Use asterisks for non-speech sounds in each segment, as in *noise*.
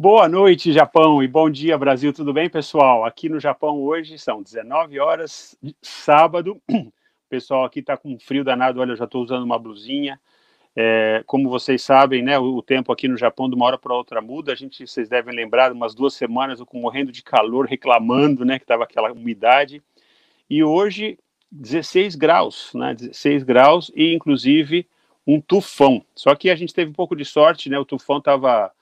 Boa noite, Japão, e bom dia, Brasil. Tudo bem, pessoal? Aqui no Japão hoje são 19 horas, sábado. *clears throat* O pessoal aqui está com frio danado. Olha, eu já estou usando uma blusinha. É, como vocês sabem, né, o, tempo aqui no Japão de uma hora para outra muda. A gente, vocês devem lembrar, umas duas semanas eu com morrendo de calor, reclamando, né, que estava aquela umidade. E hoje 16 graus, né, 16 graus e inclusive um tufão. Só que a gente teve um pouco de sorte, né? O tufão estava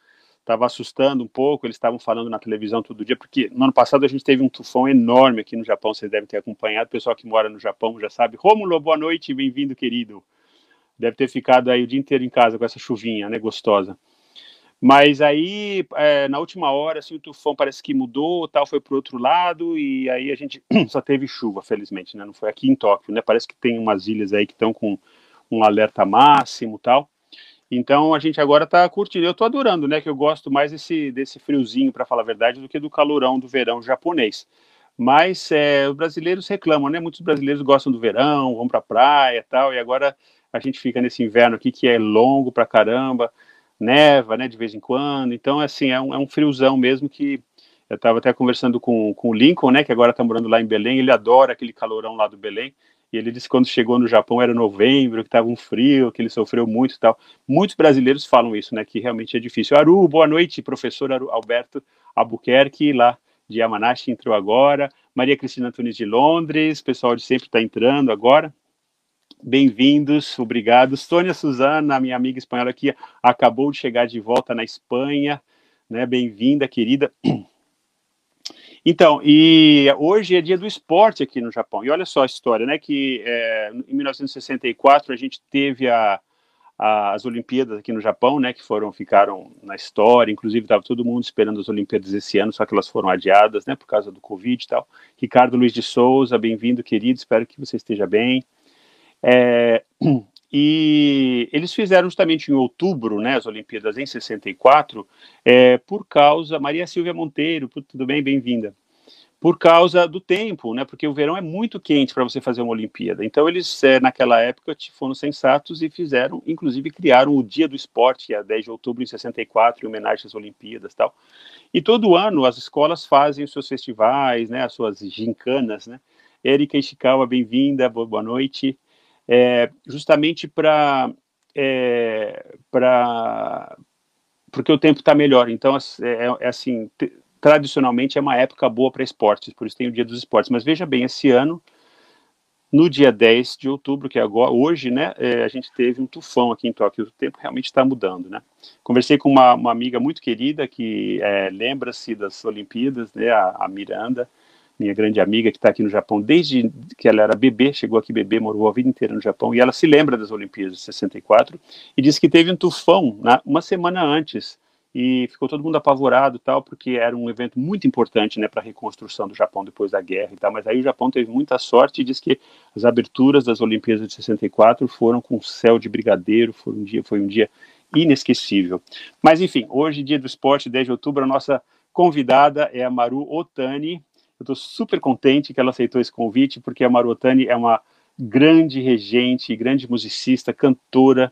estava assustando um pouco, eles estavam falando na televisão todo dia, porque no ano passado a gente teve um tufão enorme aqui no Japão, vocês devem ter acompanhado, o pessoal que mora no Japão já sabe. Rômulo, boa noite, bem-vindo, querido. Deve ter ficado aí o dia inteiro em casa com essa chuvinha, né, gostosa. Mas aí, é, na última hora, assim, o tufão parece que mudou, tal, foi para o outro lado, e aí a gente *clears throat* só teve chuva, felizmente, né, não foi aqui em Tóquio, né, parece que tem umas ilhas aí que estão com um alerta máximo, tal, então a gente agora está curtindo. Eu estou adorando, né? Que eu gosto mais desse, desse friozinho, para falar a verdade, do que do calorão do verão japonês. Mas é, os brasileiros reclamam, né? Muitos brasileiros gostam do verão, vão para a praia tal, e agora a gente fica nesse inverno aqui que é longo para caramba, neva, né? De vez em quando. Então, assim, é um, é um friozão mesmo que eu estava até conversando com, com o Lincoln, né? Que agora está morando lá em Belém, ele adora aquele calorão lá do Belém. Ele disse que quando chegou no Japão era novembro, que estava um frio, que ele sofreu muito e tal. Muitos brasileiros falam isso, né? Que realmente é difícil. Aru, boa noite, professor Alberto Albuquerque, lá de Yamanashi, entrou agora. Maria Cristina Antunes de Londres, pessoal de sempre está entrando agora. Bem-vindos, obrigado. Sônia Suzana, minha amiga espanhola aqui, acabou de chegar de volta na Espanha, né? Bem-vinda, querida. *clears throat* Então, e hoje é dia do esporte aqui no Japão. E olha só a história, né? Que é, em 1964 a gente teve a, a, as Olimpíadas aqui no Japão, né? Que foram ficaram na história. Inclusive estava todo mundo esperando as Olimpíadas esse ano, só que elas foram adiadas, né? Por causa do Covid e tal. Ricardo Luiz de Souza, bem-vindo, querido. Espero que você esteja bem. É, e eles fizeram justamente em outubro, né, as Olimpíadas em 64, é, por causa, Maria Silvia Monteiro, tudo bem, bem-vinda, por causa do tempo, né, porque o verão é muito quente para você fazer uma Olimpíada. Então eles, é, naquela época, foram sensatos e fizeram, inclusive criaram o Dia do Esporte, a 10 de outubro de 64, em homenagem às Olimpíadas tal. E todo ano as escolas fazem os seus festivais, né, as suas gincanas, né. Erika Ishikawa, bem-vinda, boa noite é, justamente para é, para porque o tempo está melhor. Então, é, é, é assim, tradicionalmente é uma época boa para esportes, por isso tem o Dia dos Esportes. Mas veja bem, esse ano, no dia 10 de outubro, que é agora, hoje, né, é, a gente teve um tufão aqui em Tóquio, o tempo realmente está mudando, né. Conversei com uma, uma amiga muito querida que é, lembra-se das Olimpíadas, né, a, a Miranda, minha grande amiga que está aqui no Japão desde que ela era bebê, chegou aqui bebê, morou a vida inteira no Japão, e ela se lembra das Olimpíadas de 64 e disse que teve um tufão na, uma semana antes e ficou todo mundo apavorado tal, porque era um evento muito importante né, para a reconstrução do Japão depois da guerra e tal, mas aí o Japão teve muita sorte e diz que as aberturas das Olimpíadas de 64 foram com céu de brigadeiro, foi um dia, foi um dia inesquecível. Mas enfim, hoje, dia do esporte, 10 de outubro, a nossa convidada é a Maru Otani, eu estou super contente que ela aceitou esse convite, porque a Marotani é uma grande regente, grande musicista, cantora,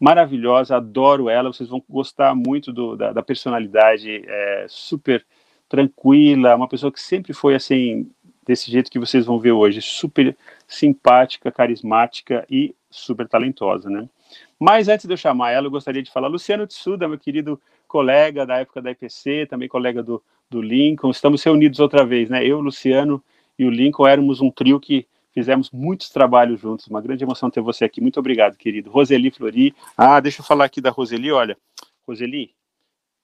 maravilhosa, adoro ela, vocês vão gostar muito do, da, da, personalidade, é, super tranquila, uma pessoa que sempre foi assim, desse jeito que vocês vão ver hoje, super simpática, carismática e super talentosa, né? Mas antes de eu chamar ela, eu gostaria de falar, Luciano Tsuda, meu querido colega da época da IPC, também colega do, do Lincoln. Estamos reunidos outra vez, né? Eu, Luciano e o Lincoln éramos um trio que fizemos muitos trabalhos juntos. Uma grande emoção ter você aqui. Muito obrigado, querido. Roseli Flori. Ah, deixa eu falar aqui da Roseli. Olha, Roseli,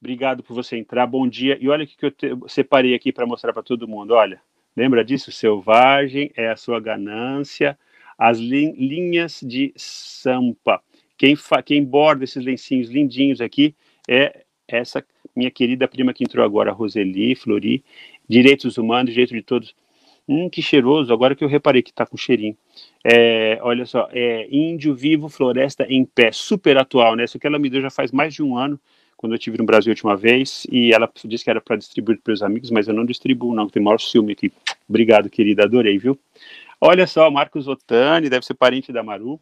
obrigado por você entrar. Bom dia. E olha o que eu te... separei aqui para mostrar para todo mundo. Olha, lembra disso? Selvagem é a sua ganância. As linhas de sampa. Quem, fa... Quem borda esses lencinhos lindinhos aqui é essa minha querida prima que entrou agora, Roseli, Flori, direitos humanos, direito de todos. Hum, que cheiroso, agora que eu reparei que tá com cheirinho. É, olha só, é Índio Vivo Floresta em Pé, super atual, né? Isso que ela me deu já faz mais de um ano, quando eu estive no Brasil a última vez, e ela disse que era para distribuir para os amigos, mas eu não distribuo, não, tem maior ciúme aqui. Obrigado, querida, adorei, viu? Olha só, Marcos Otani, deve ser parente da Maru.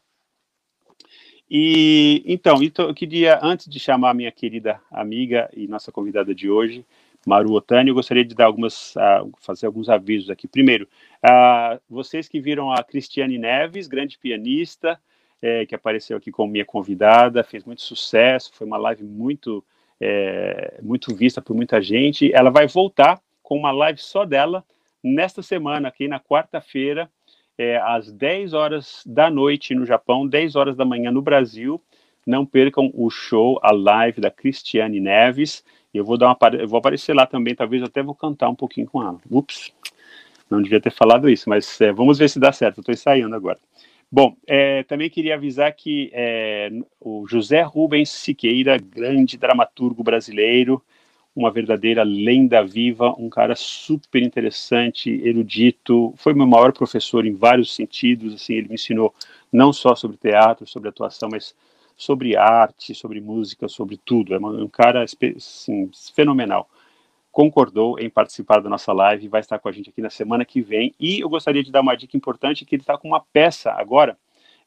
E então, eu queria, antes de chamar a minha querida amiga e nossa convidada de hoje, Maru Otani, eu gostaria de dar algumas, uh, fazer alguns avisos aqui. Primeiro, uh, vocês que viram a Cristiane Neves, grande pianista, é, que apareceu aqui como minha convidada, fez muito sucesso, foi uma live muito, é, muito vista por muita gente. Ela vai voltar com uma live só dela nesta semana, aqui na quarta-feira, é, às 10 horas da noite no Japão, 10 horas da manhã no Brasil. Não percam o show, a live da Cristiane Neves. Eu vou dar uma eu vou aparecer lá também, talvez até vou cantar um pouquinho com ela. Ups, não devia ter falado isso, mas é, vamos ver se dá certo. Estou ensaiando agora. Bom, é, também queria avisar que é, o José Rubens Siqueira, grande dramaturgo brasileiro, uma verdadeira lenda viva, um cara super interessante, erudito, foi meu maior professor em vários sentidos, assim, ele me ensinou não só sobre teatro, sobre atuação, mas sobre arte, sobre música, sobre tudo. É um cara assim, fenomenal. Concordou em participar da nossa live, vai estar com a gente aqui na semana que vem. E eu gostaria de dar uma dica importante que ele está com uma peça agora,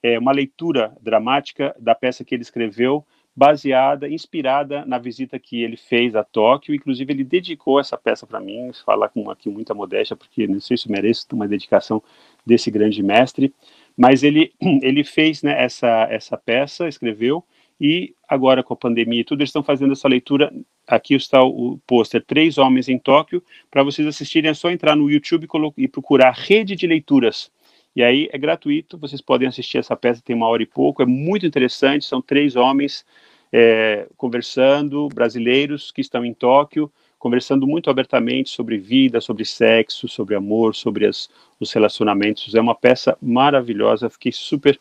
é uma leitura dramática da peça que ele escreveu baseada, inspirada na visita que ele fez a Tóquio. Inclusive, ele dedicou essa peça para mim, falar com aqui muita modéstia, porque não sei se merece uma dedicação desse grande mestre. Mas ele, *clears throat* ele fez né, essa, essa peça, escreveu, e agora com a pandemia e tudo, eles estão fazendo essa leitura. Aqui está o, pôster Três Homens em Tóquio. Para vocês assistirem, é só entrar no YouTube e procurar Rede de Leituras. E aí é gratuito, vocês podem assistir essa peça, tem uma hora e pouco, é muito interessante. São três homens é, conversando, brasileiros que estão em Tóquio, conversando muito abertamente sobre vida, sobre sexo, sobre amor, sobre as, os relacionamentos. É uma peça maravilhosa, fiquei super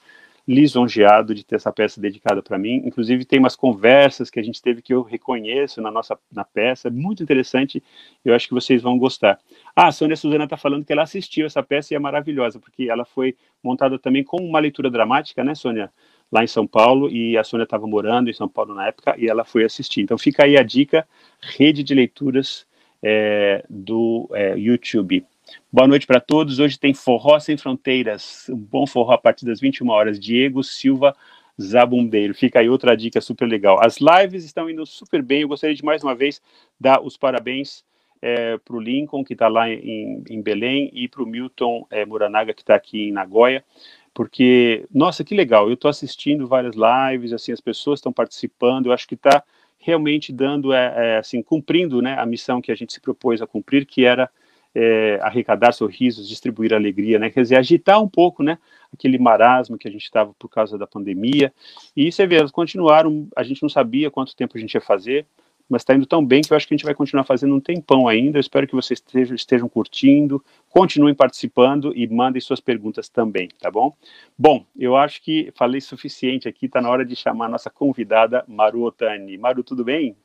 lisonjeado de ter essa peça dedicada para mim. Inclusive tem umas conversas que a gente teve que eu reconheço na nossa na peça, é muito interessante. Eu acho que vocês vão gostar. Ah, a Sônia Suzana está falando que ela assistiu essa peça e é maravilhosa porque ela foi montada também com uma leitura dramática, né, Sônia? Lá em São Paulo e a Sônia estava morando em São Paulo na época e ela foi assistir. Então fica aí a dica, rede de leituras é, do é, YouTube. Boa noite para todos. Hoje tem Forró Sem Fronteiras, um bom forró a partir das 21 horas. Diego Silva Zabumbeiro. Fica aí outra dica super legal. As lives estão indo super bem. Eu gostaria de mais uma vez dar os parabéns é, para o Lincoln, que está lá em, em, Belém, e para o Milton é, Muranaga, que está aqui em Nagoya porque, nossa, que legal, eu estou assistindo várias lives, assim, as pessoas estão participando, eu acho que está realmente dando, é, é, assim, cumprindo, né, a missão que a gente se propôs a cumprir, que era é, arrecadar sorrisos, distribuir alegria, né, quer dizer, agitar um pouco, né, aquele marasmo que a gente estava por causa da pandemia, e você vê, elas continuaram, a gente não sabia quanto tempo a gente ia fazer, mas está indo tão bem que eu acho que a gente vai continuar fazendo um tempão ainda. Eu espero que vocês estejam, estejam curtindo, continuem participando e mandem suas perguntas também, tá bom? Bom, eu acho que falei suficiente aqui, está na hora de chamar a nossa convidada, Maru Otani. Maru, tudo bem?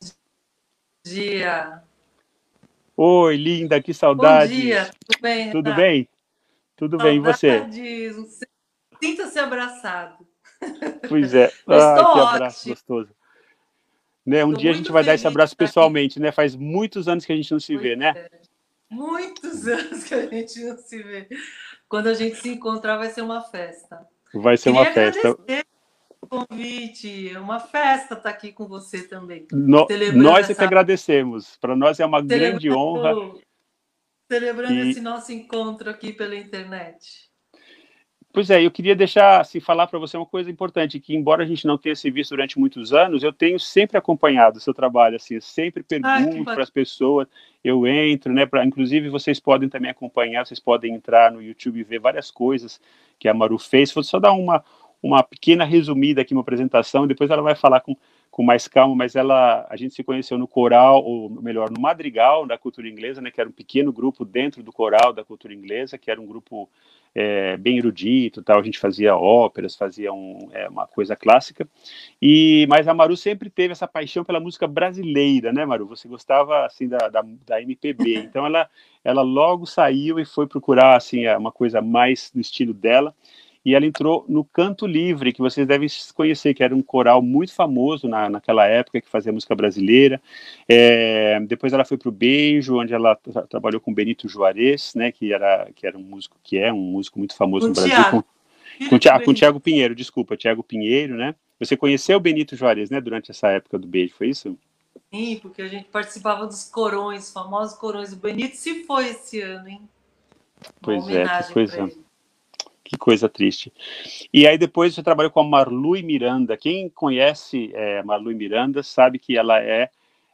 Bom dia. Oi, linda, que saudade. Bom dia, tudo bem? Tudo bem? Tudo bem, e você? Sinta-se abraçado. Pois é, *laughs* ah, que abraço gostoso. Né? Um Tô dia a gente vai dar esse abraço pessoalmente, né? Faz muitos anos que a gente não se vê, né? É. Muitos *laughs* anos que a gente não se vê. Quando a gente se encontrar, vai ser uma festa. Vai ser Queria uma festa. O convite, é uma festa estar tá aqui com você também. No, nós é essa... que agradecemos. Para nós é uma grande honra. Celebrando e... esse nosso encontro aqui pela internet. Pois é, eu queria deixar, assim, falar para você uma coisa importante, que embora a gente não tenha se visto durante muitos anos, eu tenho sempre acompanhado o seu trabalho, assim, eu sempre pergunto para as pessoas, eu entro, né, pra, inclusive vocês podem também acompanhar, vocês podem entrar no YouTube e ver várias coisas que a Maru fez, vou só dar uma, uma pequena resumida aqui, uma apresentação, depois ela vai falar com, com mais calma, mas ela, a gente se conheceu no coral, ou melhor, no madrigal da cultura inglesa, né, que era um pequeno grupo dentro do coral da cultura inglesa, que era um grupo é, bem erudito, tal. A gente fazia óperas, fazia um, é, uma coisa clássica. E mas a Maru sempre teve essa paixão pela música brasileira, né, Maru? Você gostava assim da, da, da MPB. *laughs* Então ela ela logo saiu e foi procurar assim uma coisa mais do estilo dela e ela entrou no Canto Livre, que vocês devem conhecer, que era um coral muito famoso na, naquela época, que fazia música brasileira. É, depois ela foi para o Beijo, onde ela tra trabalhou com Benito Juarez, né, que era, que era um músico, que é um músico muito famoso no, no Brasil. Com, Com, Tiago, com Pinheiro, desculpa, Tiago Pinheiro, né? Você conheceu o Benito Juarez, né, durante essa época do beijo, foi isso? Sim, porque a gente participava dos corões, famosos corões. O Benito se foi esse ano, hein? Pois é, que coisa, que coisa triste. E aí depois você trabalhou com a Marlui Miranda. Quem conhece é, a Marlui Miranda sabe que ela é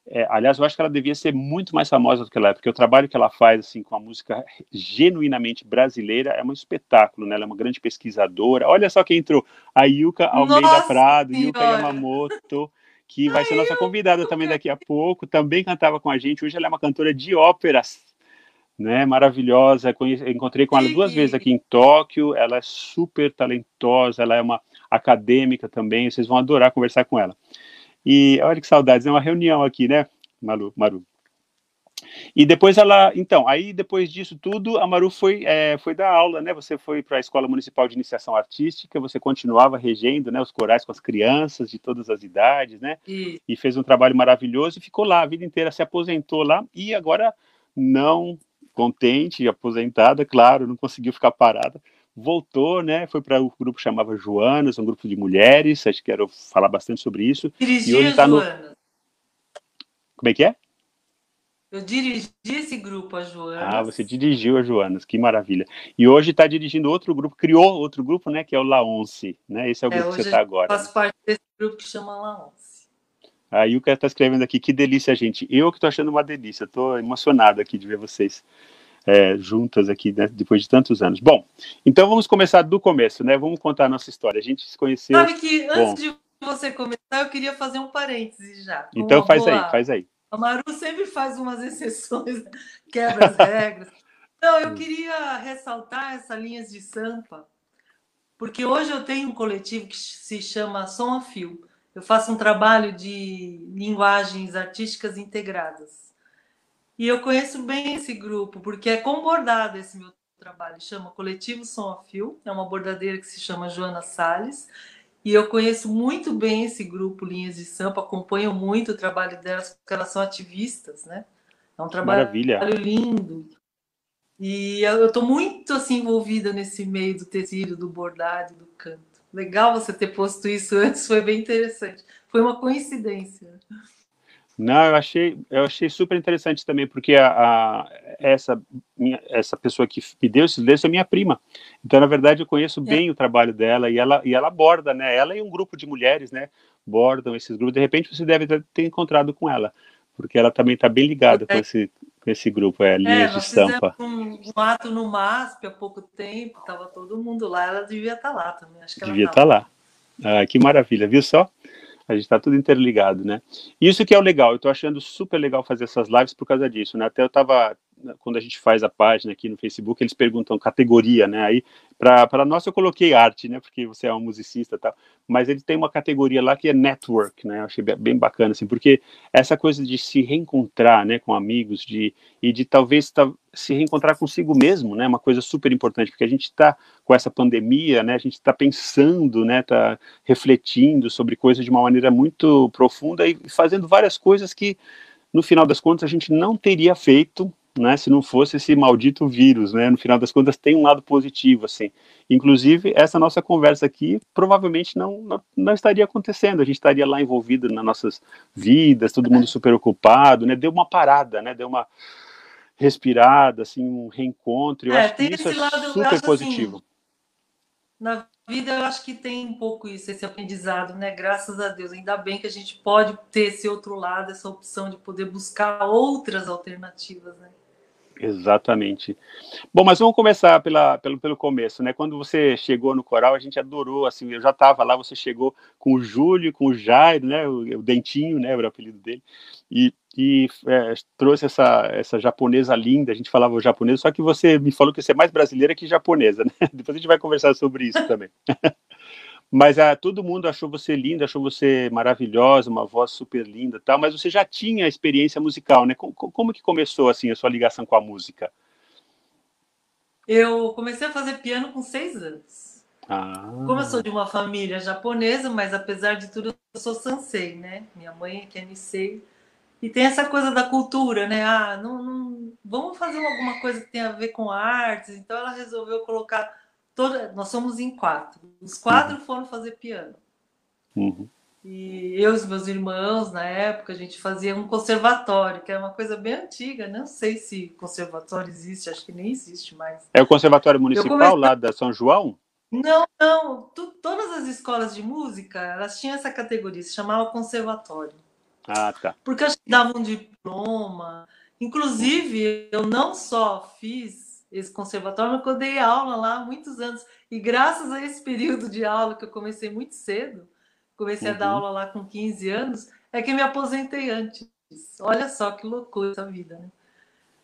é, aliás, eu acho que ela devia ser muito mais famosa do que ela é, porque o trabalho que ela faz assim com a música genuinamente brasileira é um espetáculo, né? Ela é uma grande pesquisadora. Olha só quem entrou, a Yuka Almeida nossa Prado, senhora. Yuka Yamamoto, que vai ser nossa convidada também daqui a pouco, também cantava com a gente. Hoje ela é uma cantora de óperas, né? Maravilhosa. Encontrei com ela duas vezes aqui em Tóquio. Ela é super talentosa, ela é uma acadêmica também. Vocês vão adorar conversar com ela. E olha que saudades, é uma reunião aqui, né, Maru? Maru. E depois ela, então, aí depois disso tudo, a Maru foi, é, foi dar aula, né? Você foi para a Escola Municipal de Iniciação Artística, você continuava regendo, né, os corais com as crianças de todas as idades, né? E, e fez um trabalho maravilhoso e ficou lá a vida inteira, se aposentou lá e agora não contente, aposentada, claro, não conseguiu ficar parada, voltou, né? Foi para o um grupo que chamava Joanas, um grupo de mulheres, acho que quero falar bastante sobre isso. Dirigi e hoje está no. Como é que é? Eu dirigi esse grupo, a Joanas. Ah, você dirigiu a Joanas, que maravilha. E hoje está dirigindo outro grupo, criou outro grupo, né? Que é o Laonce, né? Esse é o é, grupo que você está agora. Faço parte desse grupo que chama Laonce. A Yuka está escrevendo aqui, que delícia, gente. Eu que estou achando uma delícia, estou emocionado aqui de ver vocês é, juntas aqui, né, depois de tantos anos. Bom, então vamos começar do começo, né? Vamos contar a nossa história. A gente se conheceu. Sabe que antes Bom, de você começar, eu queria fazer um parêntese já. Então faz boa... aí, faz aí. A Maru sempre faz umas exceções, quebra as regras. Não, eu queria ressaltar essas linhas de sampa, porque hoje eu tenho um coletivo que se chama Som a Fio. Eu faço um trabalho de linguagens artísticas integradas. E eu conheço bem esse grupo, porque é com bordado esse meu trabalho. Chama Coletivo Som a Fio, é uma bordadeira que se chama Joana Sales. E eu conheço muito bem esse grupo Linhas de Sampa, acompanho muito o trabalho delas, porque elas são ativistas, né? É um trabalho Maravilha. lindo. E eu estou muito assim envolvida nesse meio do tecido, do bordado, do canto. Legal você ter posto isso *laughs* antes, foi bem interessante. Foi uma coincidência. Não, eu achei, eu achei super interessante também, porque a, a essa, minha, essa pessoa que me deu esses livros é minha prima. Então, na verdade, eu conheço é. bem é. o trabalho dela e ela, e ela borda, né? Ela e um grupo de mulheres, né? Bordam esses grupos. De repente, você deve ter encontrado com ela, porque ela também está bem ligada é. com, esse, esse grupo, é, Linhas é, de Estampa. Um, um ato no MASP há pouco tempo, estava todo mundo lá, ela devia estar tá lá também. Acho que devia estar tá lá. Ah, que maravilha, viu só? A gente está tudo interligado, né? Isso que é o legal, eu estou achando super legal fazer essas lives por causa disso, né? Até eu estava, quando a gente faz a página aqui no Facebook, eles perguntam categoria, né? Aí, para nós eu coloquei arte, né? Porque você é um musicista e tal, mas ele tem uma categoria lá que é network, né? Eu achei bem bacana, assim, porque essa coisa de se reencontrar, né, com amigos, de, e de talvez se reencontrar consigo mesmo, né? Uma coisa super importante, porque a gente está com essa pandemia, né? A gente está pensando, né? Está refletindo sobre coisas de uma maneira muito profunda e fazendo várias coisas que, no final das contas, a gente não teria feito, né? Se não fosse esse maldito vírus, né? No final das contas, tem um lado positivo, assim. Inclusive, essa nossa conversa aqui provavelmente não, não, não estaria acontecendo. A gente estaria lá envolvido nas nossas vidas, todo mundo super ocupado, né? Deu uma parada, né? Deu uma respirada, assim, um reencontro. Eu é, acho que isso é super assim, positivo. Assim, na vida eu acho que tem um pouco isso, esse aprendizado, né? Graças a Deus. Ainda bem que a gente pode ter esse outro lado, essa opção de poder buscar outras alternativas, né? Exatamente. Bom, mas vamos começar pela, pelo, pelo começo, né? Quando você chegou no coral, a gente adorou, assim, eu já estava lá, você chegou com o Júlio, com o Jairo, né? O, o Dentinho, né? Era o apelido dele. E, e é, trouxe essa, essa japonesa linda, a gente falava japonês, só que você me falou que você é mais brasileira que japonesa, né? *laughs* Depois a gente vai conversar sobre isso também. *laughs* Mas ah, todo mundo achou você linda, achou você maravilhosa, uma voz super linda, tal. Mas você já tinha experiência musical, né? Como, como que começou assim a sua ligação com a música? Eu comecei a fazer piano com seis anos. Ah. Como eu sou de uma família japonesa, mas apesar de tudo eu sou sansei, né? Minha mãe é Kenisei. E tem essa coisa da cultura, né? Ah, não, não, vamos fazer alguma coisa que tenha a ver com artes. Então ela resolveu colocar toda, nós somos em quatro. Os quatro uhum. foram fazer piano. Uhum. E eu e os meus irmãos, na época, a gente fazia um conservatório, que é uma coisa bem antiga. Não sei se conservatório existe, acho que nem existe mais. É o Conservatório Municipal comecei... lá da São João? Não, não. Tu, todas as escolas de música, elas tinham essa categoria, se chamava conservatório. Ah, tá. Porque que davam um diploma. Inclusive, eu não só fiz esse conservatório, mas eu dei aula lá há muitos anos. E graças a esse período de aula que eu comecei muito cedo, comecei uhum. a dar uhum. aula lá com 15 anos, é que me aposentei antes. Olha só que loucura essa vida, né?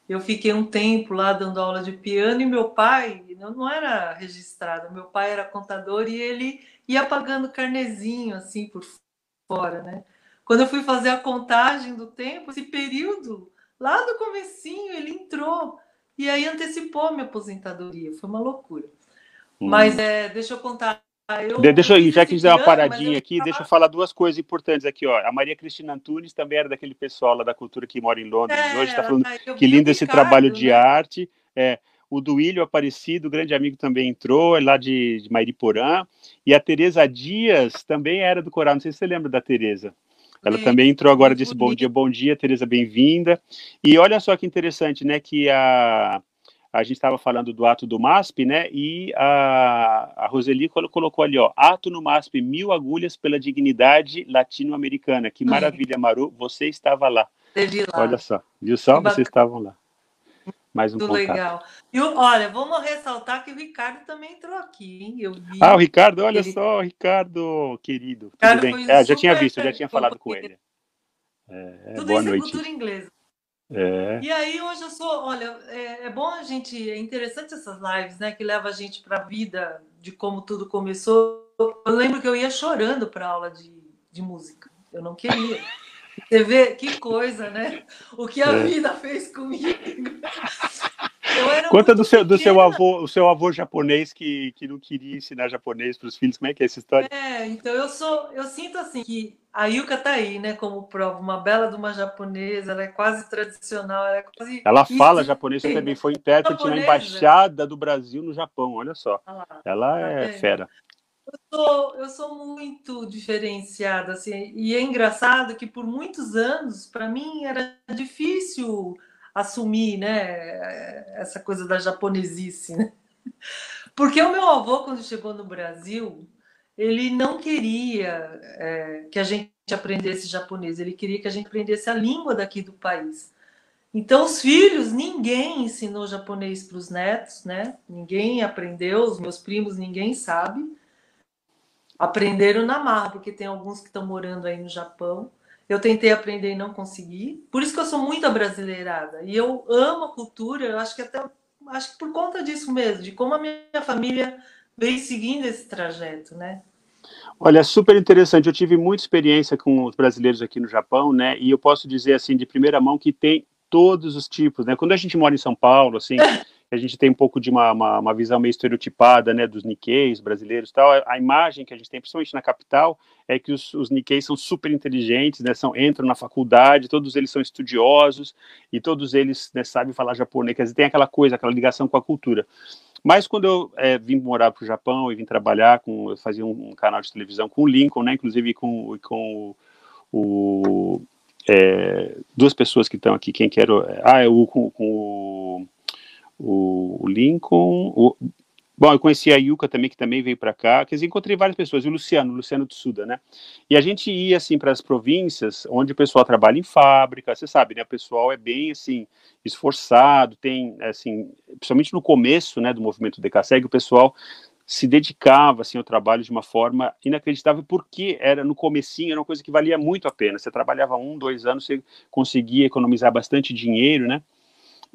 Eu fiquei um tempo lá dando aula de piano e meu pai não, não era registrado, meu pai era contador e ele ia pagando carnezinho assim por fora, né? Quando eu fui fazer a contagem do tempo, esse período, lá do comecinho, ele entrou e aí antecipou minha aposentadoria. Foi uma loucura. Hum. Mas é, deixa eu contar eu deixa eu, já que a gente deu uma paradinha aqui, deixa eu falar duas coisas importantes aqui, ó. A Maria Cristina Antunes também era daquele pessoal lá da cultura que mora em Londres é, hoje, está falando que lindo esse Ricardo, trabalho de né? arte. É, o Duílio Aparecido, grande amigo, também entrou, é lá de, de Mairiporã. E a Tereza Dias também era do coral, não sei se você lembra da Tereza. Ela Sim, também entrou agora, disse bom dia, bom dia, Tereza, bem-vinda. E olha só que interessante, né, que a a gente estava falando do ato do MASP, né? E a, a Roseli colocou ali, ó, ato no MASP, mil agulhas pela dignidade latino-americana. Que maravilha, Maru, você estava lá. Teve lá. Olha só, viu só? Vocês estavam lá. Mais um Muito contato. legal. E olha, vamos ressaltar que o Ricardo também entrou aqui, hein? Eu vi. Ah, o Ricardo, olha ele... só, Ricardo, querido. Ricardo Tudo bem? É, já tinha visto, já tinha falado com ele. É, Tudo boa isso noite. é cultura inglesa. É. E aí hoje eu sou, olha, é, é, bom a gente, é interessante essas lives, né, que leva a gente para a vida de como tudo começou. Eu lembro que eu ia chorando para aula de, de música. Eu não queria. Você vê que coisa, né? O que a é. vida fez comigo. Conta do seu, do seu avô, o seu avô japonês que, que não queria ensinar japonês para os filhos. Como é que é essa história? É, então eu sou, eu sinto assim que a Yuka tá aí, né, como prova, uma bela de uma japonesa, ela é quase tradicional, ela é quase. Ela fala japonês, você também foi intérprete na embaixada do Brasil no Japão, olha só. Ah, ela é tá fera. Eu sou, eu sou muito diferenciada, assim, e é engraçado que por muitos anos, para mim, era difícil assumir, né, essa coisa da japonesice, né? Porque o meu avô, quando chegou no Brasil, ele não queria é, que a gente aprendesse japonês, ele queria que a gente aprendesse a língua daqui do país. Então, os filhos, ninguém ensinou japonês para os netos, né? Ninguém aprendeu, os meus primos, ninguém sabe. Aprenderam na marra, porque tem alguns que estão morando aí no Japão. Eu tentei aprender e não consegui. Por isso que eu sou muito abrasileirada. E eu amo a cultura, eu acho que até acho que por conta disso mesmo, de como a minha família veio seguindo esse trajeto, né? Olha, super interessante. Eu tive muita experiência com os brasileiros aqui no Japão, né? E eu posso dizer assim de primeira mão que tem todos os tipos, né? Quando a gente mora em São Paulo, assim, *laughs* a gente tem um pouco de uma, uma, uma visão meio estereotipada, né, dos Nikkeis brasileiros e tal. A, imagem que a gente tem, principalmente na capital, é que os, os são super inteligentes, né? São entram na faculdade, todos eles são estudiosos e todos eles né, sabem falar japonês. Quer dizer, tem aquela coisa, aquela ligação com a cultura. Mas quando eu é, vim morar para o Japão e vim trabalhar com, eu fazia um, um, canal de televisão com o Lincoln, né, inclusive com, com o, o é, duas pessoas que estão aqui, quem quer, ah, é o, com, com o, o, Lincoln, o, Bom, eu conheci a Yuka também, que também veio para cá. Quer dizer, encontrei várias pessoas. E o Luciano, o Luciano Tsuda, né? E a gente ia, assim, para as províncias, onde o pessoal trabalha em fábrica. Você sabe, né? O pessoal é bem, assim, esforçado. Tem, assim, principalmente no começo, né, do movimento Decaseg, o pessoal se dedicava, assim, ao trabalho de uma forma inacreditável, porque era, no comecinho, era uma coisa que valia muito a pena. Você trabalhava um, dois anos, você conseguia economizar bastante dinheiro, né?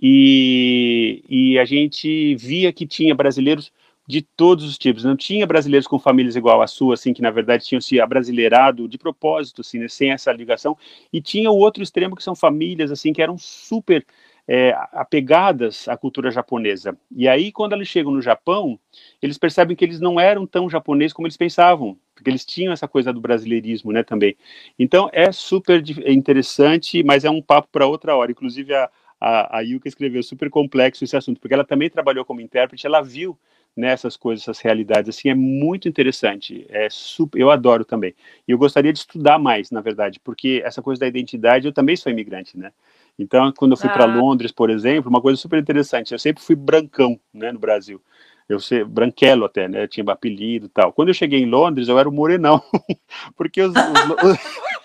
E, e a gente via que tinha brasileiros de todos os tipos. Não tinha brasileiros com famílias igual a sua, assim, que na verdade tinham se abrasileirado de propósito, assim, né, sem essa ligação. E tinha o outro extremo que são famílias, assim, que eram super é, apegadas à cultura japonesa. E aí, quando eles chegam no Japão, eles percebem que eles não eram tão japoneses como eles pensavam, porque eles tinham essa coisa do brasileirismo, né, também. Então, é super interessante, mas é um papo para outra hora. Inclusive, a, a, a Yuka escreveu super complexo esse assunto, porque ela também trabalhou como intérprete, ela viu nessas coisas, essas realidades, assim, é muito interessante. É super, eu adoro também. E eu gostaria de estudar mais, na verdade, porque essa coisa da identidade, eu também sou imigrante, né? Então, quando eu fui ah. para Londres, por exemplo, uma coisa super interessante, eu sempre fui brancão, né, no Brasil. Eu sei, branquelo até, né? Eu tinha apelido e tal. Quando eu cheguei em Londres, eu era o morenão, *laughs* porque os, os *laughs*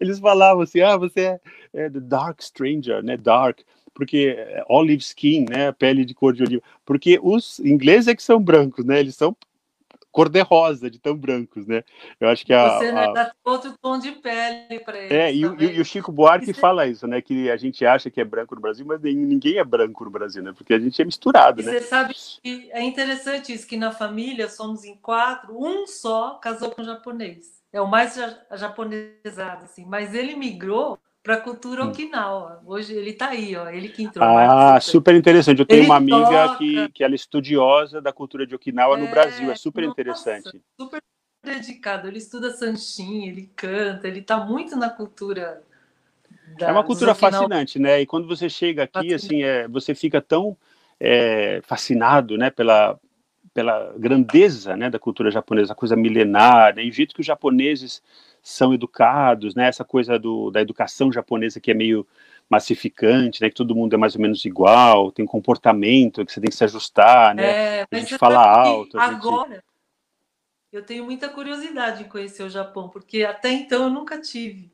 eles falavam assim, ah, você é, é the dark stranger, né? Dark porque é, olive skin, né, pele de cor de oliva, porque os ingleses é que são brancos, né, eles são cor de rosa, de tão brancos, né? Eu acho que a. Você a... Né, dá outro tom de pele para eles. É, e, e, o Chico Buarque Isso... fala isso, né? Que a gente acha que é branco no Brasil, mas ninguém é branco no Brasil, né? Porque a gente é misturado, e né? Você sabe que é interessante isso, que na família somos em quatro, um só casou com um japonês. É o mais japonesado, assim. Mas ele migrou para a cultura hum. Okinawa. Hoje ele está aí, ó, ele que entrou. Ah, super interessante. Eu tenho ele uma amiga toca... que, que ela é estudiosa da cultura de Okinawa é, no Brasil. É super nossa, interessante. Super dedicado. Ele estuda sanshin, ele canta, ele está muito na cultura. Da, é uma cultura fascinante, né? E quando você chega aqui, fascinante. assim, é, você fica tão é, fascinado, né, pela pela grandeza, né, da cultura japonesa, a coisa milenar, né, e o jeito que os japoneses são educados, né? Essa coisa do, da educação japonesa que é meio massificante, né? Que todo mundo é mais ou menos igual, tem comportamento que você tem que se ajustar, né? É, a gente fala alto. Agora, gente... eu tenho muita curiosidade em conhecer o Japão, porque até então eu nunca tive.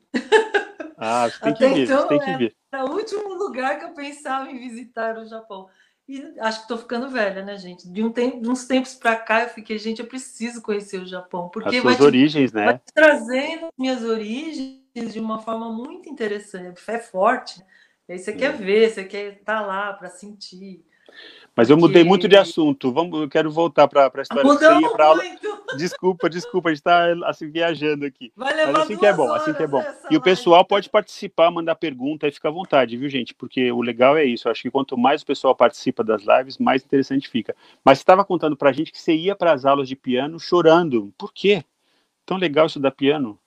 Ah, você tem que vir, então, tem que vir. Era o último lugar que eu pensava em visitar o Japão. E acho que estou ficando velha, né, gente? De, um tempo, de uns tempos para cá eu fiquei, gente, eu preciso conhecer o Japão. Porque As suas vai origens, te, né? Vai trazendo minhas origens de uma forma muito interessante. É forte. E aí você quer ver, você quer estar tá lá para sentir. Mas eu mudei muito de assunto. Vamos, eu quero voltar para a história Mudou que aula. Desculpa, desculpa, a gente está assim viajando aqui. Vai levar Mas assim que é bom, assim que é bom. E o pessoal pode participar, mandar pergunta e fica à vontade, viu, gente? Porque o legal é isso. Eu acho que quanto mais o pessoal participa das lives, mais interessante fica. Mas você estava contando para a gente que você ia para as aulas de piano chorando. Por quê? Tão legal estudar piano.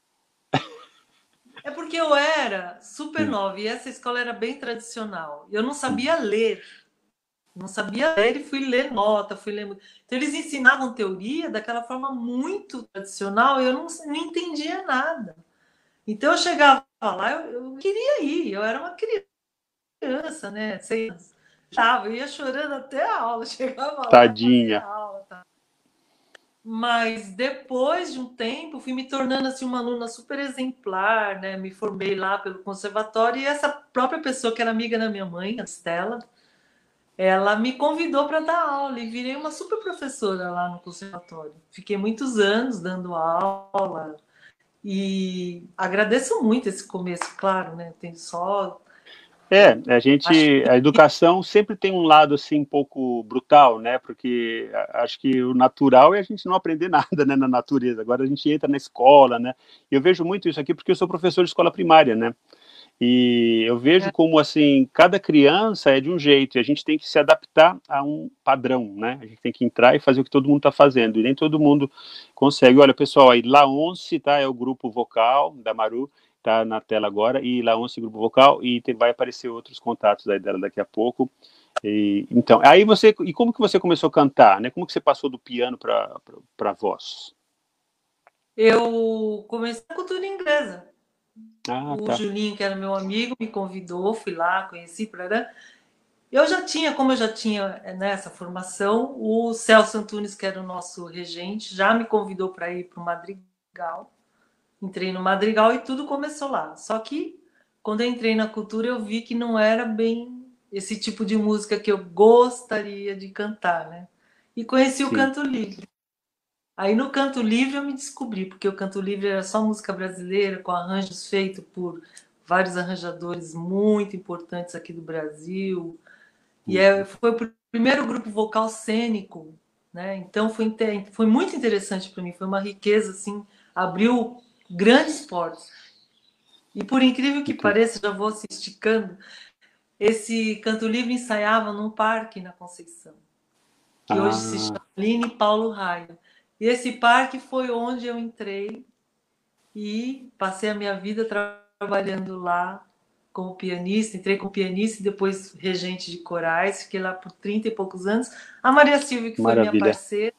É porque eu era super hum. nova e essa escola era bem tradicional. Eu não sabia ler. Não sabia ler e fui ler nota, fui ler. Então, eles ensinavam teoria daquela forma muito tradicional e eu não, não entendia nada. Então, eu chegava lá, eu, eu queria ir, eu era uma criança, né? Anos. Tava, eu ia chorando até a aula, *laughs* chegava lá. Tadinha. Aula, tá? Mas depois de um tempo, fui me tornando assim uma aluna super exemplar, né? Me formei lá pelo conservatório e essa própria pessoa que era amiga da minha mãe, a Stella, ela me convidou para dar aula e virei uma super professora lá no conservatório. Fiquei muitos anos dando aula e agradeço muito esse começo, claro, né? Tem só é, a gente, que... a educação sempre tem um lado assim um pouco brutal, né? Porque acho que o natural é a gente não aprender *laughs* nada, né, na natureza. Agora a gente entra na escola, né? Eu vejo muito isso aqui porque eu sou professor de escola primária, né? E eu vejo é. como assim, cada criança é de um jeito, e a gente tem que se adaptar a um padrão, né? A gente tem que entrar e fazer o que todo mundo está fazendo, e nem todo mundo consegue. Olha, pessoal, aí Laonce, tá? É o grupo vocal da Maru, tá na tela agora, e Laonce, grupo vocal, e tem, vai aparecer outros contatos aí dela daqui a pouco. E, então, aí você, e como que você começou a cantar, né? Como que você passou do piano para voz? Eu comecei a cultura inglesa. Ah, o tá. Juninho, que era meu amigo, me convidou, fui lá, conheci, para eu já tinha, como eu já tinha nessa né, formação, o Celso Antunes, que era o nosso regente, já me convidou para ir para o Madrigal. Entrei no Madrigal e tudo começou lá. Só que quando eu entrei na cultura, eu vi que não era bem esse tipo de música que eu gostaria de cantar, né? E conheci Sim. o canto livre. Aí no Canto Livre eu me descobri, porque o Canto Livre era só música brasileira, com arranjos feitos por vários arranjadores muito importantes aqui do Brasil. E é, foi o primeiro grupo vocal cênico, né? Então foi, foi muito interessante para mim, foi uma riqueza, assim, abriu grandes portas. E por incrível que pareça, já vou se esticando, esse Canto Livre ensaiava num parque na Conceição, que ah. hoje se ah. chama Line Paulo Raio. E esse parque foi onde eu entrei e passei a minha vida trabalhando lá como pianista, entrei como pianista e depois regente de corais, fiquei lá por 30 e poucos anos. A Maria Silvia, que foi Maravilha. minha parceira,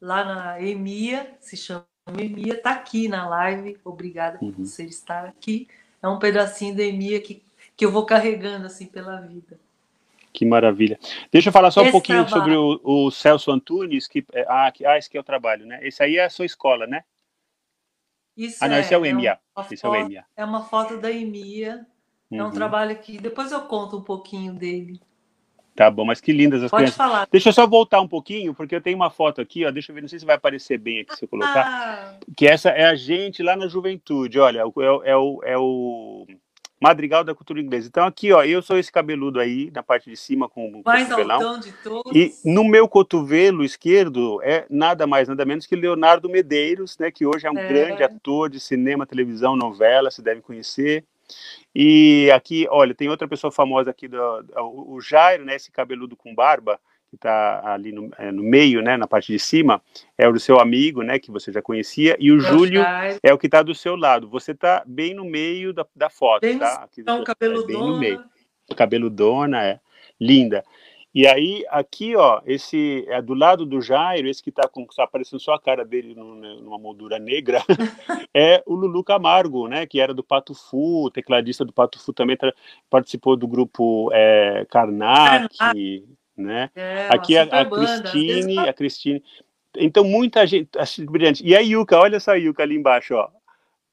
lá na EMIA, se chama EMIA, está aqui na live, obrigada uhum. por você estar aqui. É um pedacinho da EMIA que, que eu vou carregando assim pela vida. Que maravilha. Deixa eu falar só esse um pouquinho trabalho. sobre o, o, Celso Antunes, que, é, ah, que, ah, esse que é o trabalho, né? Esse aí é a sua escola, né? Isso ah, não, é, esse é o EMIA. É, esse foto, é o EMIA. É uma foto da EMIA. Uhum. É um uhum. trabalho que depois eu conto um pouquinho dele. Tá bom, mas que lindas as Pode crianças. falar. Deixa eu só voltar um pouquinho, porque eu tenho uma foto aqui, ó. Deixa eu ver, não sei se vai aparecer bem aqui se eu colocar. Ah. Que essa é a gente lá na juventude. Olha, é, o, é o, é o Madrigal da Cultura Inglesa. Então, aqui, ó, eu sou esse cabeludo aí, na parte de cima, com o mais cotovelão. de todos. E no meu cotovelo esquerdo é nada mais, nada menos que Leonardo Medeiros, né, que hoje é um é. grande ator de cinema, televisão, novela, se deve conhecer. E aqui, olha, tem outra pessoa famosa aqui, do, o Jairo, né, esse cabeludo com barba, que está ali no, é, no, meio, né, na parte de cima, é o seu amigo, né, que você já conhecia, e o Júlio é o que está do seu lado. Você está bem no meio da, da foto, bem tá? Aqui, então, cabelo é bem no meio. Cabeludona, é linda. E aí, aqui, ó, esse é do lado do Jairo, esse que está tá aparecendo só a cara dele né, numa moldura negra, *laughs* é o Lulu Camargo, né, que era do Pato Fu, tecladista do Pato Fu também participou do grupo é, Karnak, né? É, Aqui a, a Cristine, a Cristine. Então, muita gente, assim, brilhante. E a Yuka, olha só a Yuka ali embaixo, ó.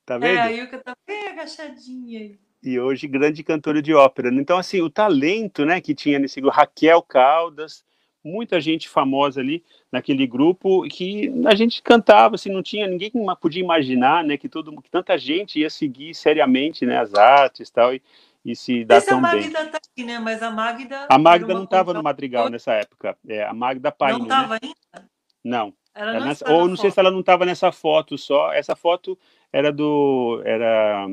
Tá vendo? É, a Yuka tá bem agachadinha. E hoje grande cantora de ópera. Então, assim, o talento, né, que tinha nesse grupo, Raquel Caldas, muita gente famosa ali naquele grupo que a gente cantava, assim, não tinha ninguém podia imaginar, né, que todo que tanta gente ia seguir seriamente, né, as artes, tal, e e se dá tão bem. A Magda está aqui, né? Mas a Magda. A Magda não estava no Madrigal nessa época. É, a Magda Paine. Não estava né? ainda? Não. Ela não nessa, ou não foto. sei se ela não estava nessa foto só. Essa foto era do. Era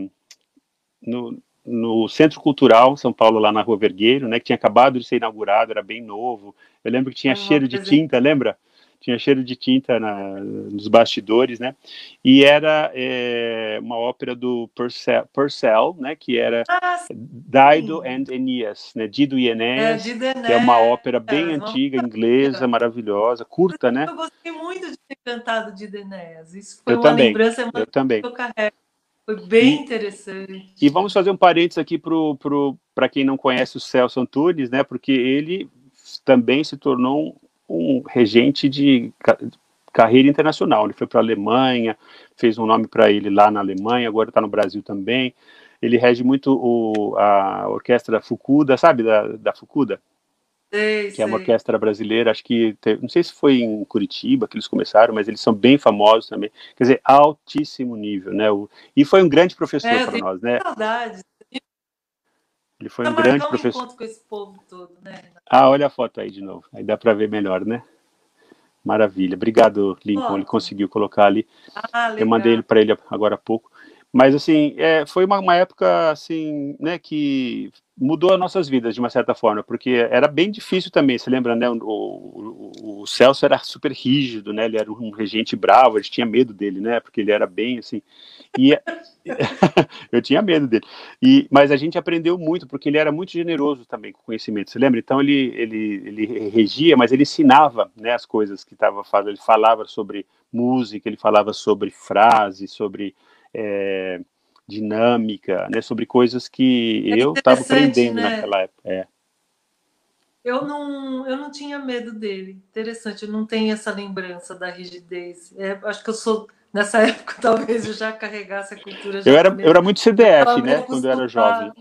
no, no Centro Cultural São Paulo, lá na Rua Vergueiro, né? Que tinha acabado de ser inaugurado, era bem novo. Eu lembro que tinha cheiro de tinta, lembra? Tinha cheiro de tinta na, nos bastidores, né? E era é, uma ópera do Purcell, Purcell né? Que era ah, Dido and Aeneas, né? Dido e Enéas, é, que é uma ópera bem é, antiga, *laughs* inglesa, maravilhosa, curta, né? Eu gostei muito de ter cantado Dido e Enéas. Isso foi eu uma também, lembrança eu também. que eu carrego. Foi bem e, interessante. E vamos fazer um parênteses aqui para pro, pro, quem não conhece o Celso Antunes, né? Porque ele também se tornou um regente de carreira internacional. Ele foi para a Alemanha, fez um nome para ele lá na Alemanha, agora está no Brasil também. Ele rege muito o, a orquestra Fukuda, sabe, da, da Fukuda? Sei, que é uma orquestra brasileira, acho que, teve, não sei se foi em Curitiba que eles começaram, mas eles são bem famosos também. Quer dizer, altíssimo nível, né? O, e foi um grande professor é, para nós, né? Saudades. Ele foi um grande professor. com esse povo todo, né? Ah, olha a foto aí de novo. Aí dá para ver melhor, né? Maravilha. Obrigado, Lincoln. Ele conseguiu colocar ali. Ah, Eu mandei ele para ele agora há pouco. Mas assim, é, foi uma, uma, época assim, né, que mudou as nossas vidas de uma certa forma, porque era bem difícil também. Você lembra, né? O, o, o Celso era super rígido, né? Ele era um regente bravo, a gente tinha medo dele, né? Porque ele era bem assim. E *laughs* eu tinha medo dele. E, mas a gente aprendeu muito, porque ele era muito generoso também com conhecimento. Você lembra? Então ele, ele, ele regia, mas ele ensinava né, as coisas que estava fazendo. Ele falava sobre música, ele falava sobre frases, sobre é, dinâmica, né, sobre coisas que é eu estava aprendendo né? naquela época. É. Eu não, eu não tinha medo dele. Interessante, eu não tenho essa lembrança da rigidez. É, acho que eu sou nessa época *laughs* talvez eu já carregasse a cultura. Eu era, eu era muito CDF, né, quando eu era jovem.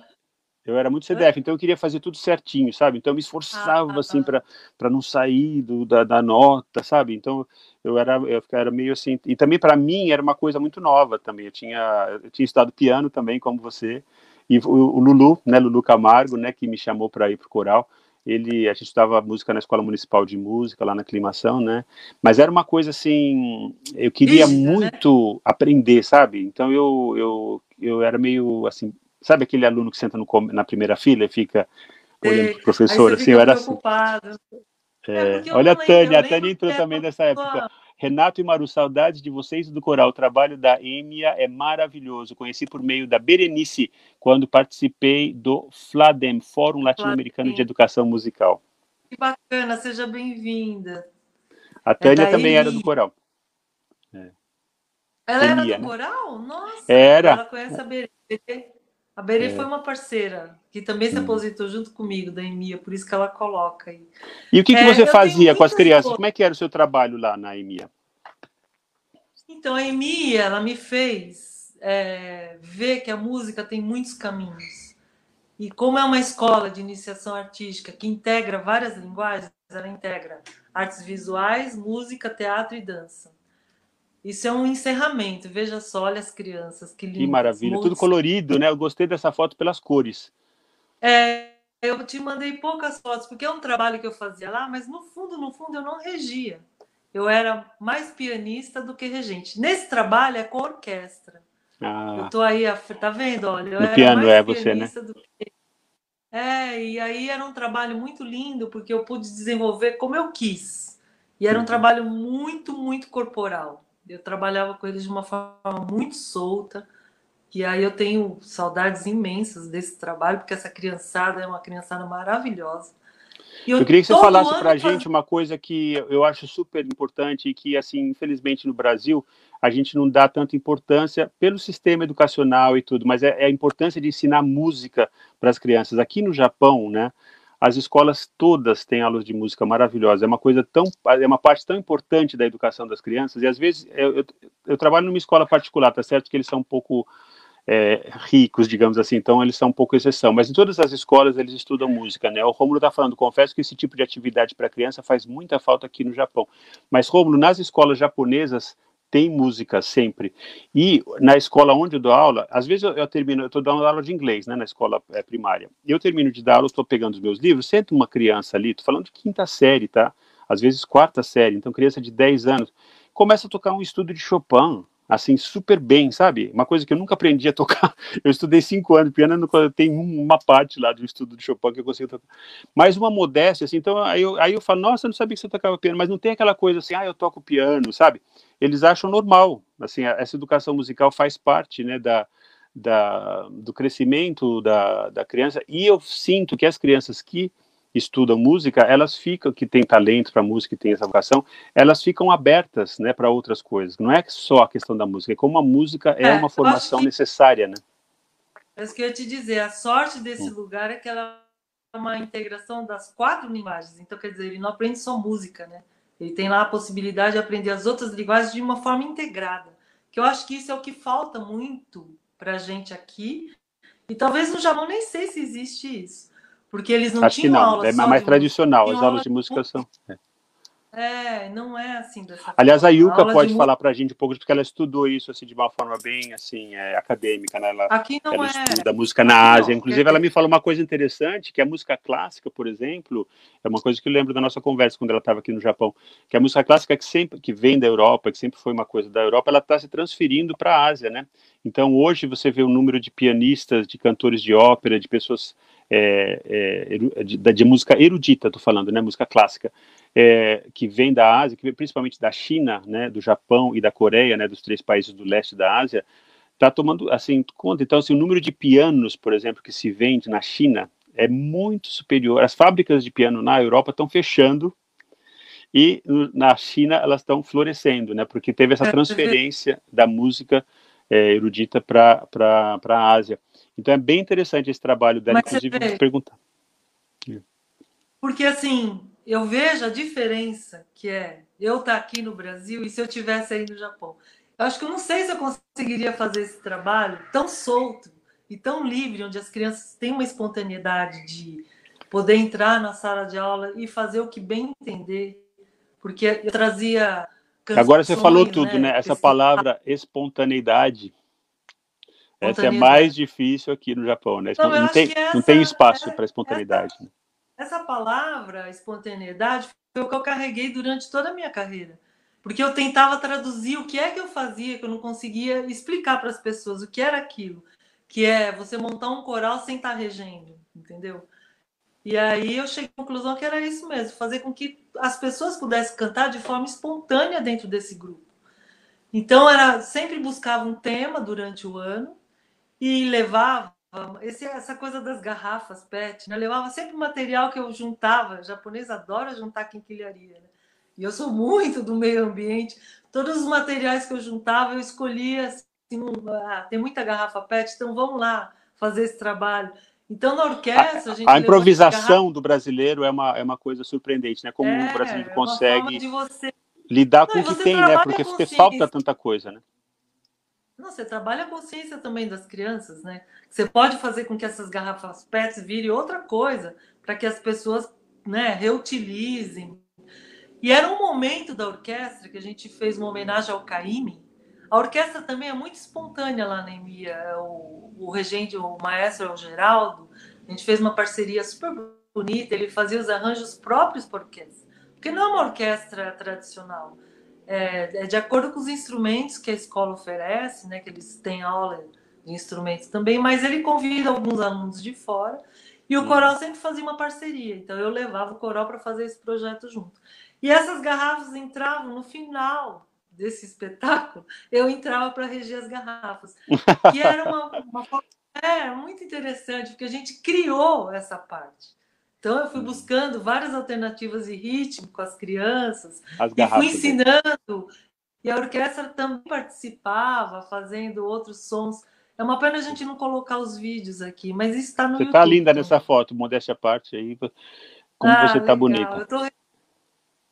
Eu era muito CDF, então eu queria fazer tudo certinho, sabe? Então eu me esforçava ah, assim para não sair do, da, da, nota, sabe? Então eu era eu era meio assim, e também para mim era uma coisa muito nova também. Eu tinha eu tinha estudado piano também como você. E o, o Lulu, né, Lulu Camargo, né, que me chamou para ir pro coral ele a gente estava música na escola municipal de música lá na aclimação né? Mas era uma coisa assim eu queria Isso, né? muito né? aprender sabe? Então eu, eu eu era meio assim sabe aquele aluno que senta no, na primeira fila e fica olhando para o professor assim? Eu era assim. é, é olha a Tânia a Tânia entrou também nessa época Renato e Maru, saudades de vocês do coral. O trabalho da Emia é maravilhoso. Conheci por meio da Berenice, quando participei do FLADEM, Fórum Latino-Americano de Educação Musical. Que bacana, seja bem-vinda. A Tânia é também era do coral. É. Ela Emia, era do né? coral? Nossa! Era. Ela conhece a Berê. A Berê é. foi uma parceira que também se aposentou junto comigo da EMIA, por isso que ela coloca aí. E o que, que é, você fazia com as crianças? Como é que era o seu trabalho lá na EMIA? Então, a EMIA, ela me fez é, ver que a música tem muitos caminhos. E como é uma escola de iniciação artística que integra várias linguagens, ela integra artes visuais, música, teatro e dança. Isso é um encerramento. Veja só, olha as crianças, que lindo. Que maravilha, tudo colorido, né? Eu gostei dessa foto pelas cores. É, eu te mandei poucas fotos, porque é um trabalho que eu fazia lá, mas no fundo, no fundo, eu não regia. Eu era mais pianista do que regente. Nesse trabalho é com orquestra. Ah. Eu tô aí, tá vendo? Olha, eu no era piano mais é você, né? Do que... É, e aí era um trabalho muito lindo, porque eu pude desenvolver como eu quis. E era um uhum. trabalho muito, muito corporal. Eu trabalhava com eles de uma forma muito solta. E aí eu tenho saudades imensas desse trabalho, porque essa criançada é uma criançada maravilhosa. Eu, eu, queria que você falasse para a gente uma coisa que eu acho super importante e que, assim, infelizmente no Brasil, a gente não dá tanta importância pelo sistema educacional e tudo, mas é, é a importância de ensinar música para as crianças. Aqui no Japão, né, as escolas todas têm aulas de música maravilhosas. É uma coisa tão, é uma parte tão importante da educação das crianças. E às vezes eu, eu, eu trabalho numa escola particular, tá certo que eles são um pouco é, ricos, digamos assim, então eles são um pouco exceção. Mas em todas as escolas eles estudam música, né? O Rômulo está falando, confesso que esse tipo de atividade para criança faz muita falta aqui no Japão. Mas Rômulo, nas escolas japonesas tem música sempre. E na escola onde eu dou aula, às vezes eu, eu termino, eu estou dando aula de inglês, né, na escola é, primária. Eu termino de dar aula, estou pegando os meus livros, senta uma criança ali, estou falando de quinta série, tá? Às vezes quarta série, então criança de 10 anos, começa a tocar um estudo de Chopin, assim, super bem, sabe? Uma coisa que eu nunca aprendi a tocar. *laughs* Eu estudei cinco anos piano, tem uma parte lá do estudo de Chopin que eu consigo tocar. Mas uma modéstia, assim, então aí eu, aí eu falo, nossa, eu não sabia que você tocava piano, mas não tem aquela coisa assim, ah, eu toco piano, sabe? Eles acham normal, assim, essa educação musical faz parte, né, da, da, do crescimento da, da criança, e eu sinto que as crianças que estudam música, elas ficam, que têm talento para música, que têm essa vocação, elas ficam abertas, né, para outras coisas. Não é só a questão da música, é como a música é, é uma formação que... necessária, né? É isso que eu ia te dizer, a sorte desse hum. lugar é que ela é uma integração das quatro linguagens. Então, quer dizer, ele não aprende só música, né? Ele tem lá a possibilidade de aprender as outras linguagens de uma forma integrada. Que eu acho que isso é o que falta muito para a gente aqui. E talvez no Japão nem sei se existe isso. Porque eles não Acho tinham que não, aula é mais tradicional, as aulas de música são. É. É, não é assim Aliás, a Yuka pode falar para a gente um pouco, porque ela estudou isso assim de uma forma bem assim é, acadêmica, né? Ela, Aqui não ela é. estuda música na Ásia. Não, Inclusive, ela me falou uma coisa interessante, que a música clássica, por exemplo, é uma coisa que eu lembro da nossa conversa quando ela estava aqui no Japão, que a música clássica que sempre que vem da Europa, que sempre foi uma coisa da Europa, ela está se transferindo para a Ásia, né? Então, hoje você vê o número de pianistas, de cantores de ópera, de pessoas é, é, de, de, música erudita, estou falando, né, música clássica, é, que vem da Ásia, que vem principalmente da China, né, do Japão e da Coreia, né, dos três países do leste da Ásia, está tomando assim conta. Então, assim, o número de pianos, por exemplo, que se vende na China é muito superior. As fábricas de piano na Europa estão fechando e na China elas estão florescendo, né, porque teve essa é, transferência da música é, erudita para a Ásia. Então é bem interessante esse trabalho dela, Mas inclusive, vou perguntar. Porque assim, eu vejo a diferença que é eu estar tá aqui no Brasil e se eu tivesse aí no Japão. Eu acho que eu não sei se eu conseguiria fazer esse trabalho tão solto e tão livre, onde as crianças têm uma espontaneidade de poder entrar na sala de aula e fazer o que bem entender. Porque eu trazia. Agora você falou tudo, né? né? Essa palavra espontaneidade essa é mais difícil aqui no Japão, né? Não, não tem, não tem espaço para espontaneidade. Essa, essa palavra, espontaneidade, foi o que eu carreguei durante toda a minha carreira. Porque eu tentava traduzir o que é que eu fazia, que eu não conseguia explicar para as pessoas o que era aquilo. Que é você montar um coral sem estar regendo, entendeu? E aí eu cheguei à conclusão que era isso mesmo, fazer com que as pessoas pudessem cantar de forma espontânea dentro desse grupo. Então era sempre buscava um tema durante o ano e levava esse, essa coisa das garrafas PET, né? levava sempre material que eu juntava. O japonês adora juntar quinquilharia, né? E eu sou muito do meio ambiente. Todos os materiais que eu juntava, eu escolhia assim, ah, tem muita garrafa PET, então vamos lá fazer esse trabalho. Então, na orquestra, a, gente. A improvisação do brasileiro é uma, é uma coisa surpreendente, né? Como é, o brasileiro é consegue você... lidar com o que tem, né? Porque, porque falta tanta coisa, né? Você trabalha a consciência também das crianças, né? Você pode fazer com que essas garrafas PET virem outra coisa, para que as pessoas né, reutilizem. E era um momento da orquestra que a gente fez uma homenagem ao Caíme, a orquestra também é muito espontânea lá na EMIA. O, o regente, o maestro é o Geraldo, a gente fez uma parceria super bonita, ele fazia os arranjos próprios para orquestra. Porque não é uma orquestra tradicional. É, é, de acordo com os instrumentos que a escola oferece, né, que eles têm aula de instrumentos também, mas ele convida alguns alunos de fora e o coral sempre fazia uma parceria. Então eu levava o coral para fazer esse projeto junto. E essas garrafas entravam no final desse espetáculo, eu entrava para reger as garrafas. *laughs* E era uma, uma é, muito interessante, porque a gente criou essa parte. Então, eu fui buscando várias alternativas de ritmo com as crianças, as e fui né? ensinando. E a orquestra também participava, fazendo outros sons. É uma pena a gente não colocar os vídeos aqui, mas está no Você está linda nessa foto, modéstia à parte aí. Como ah, você está bonita. Eu tô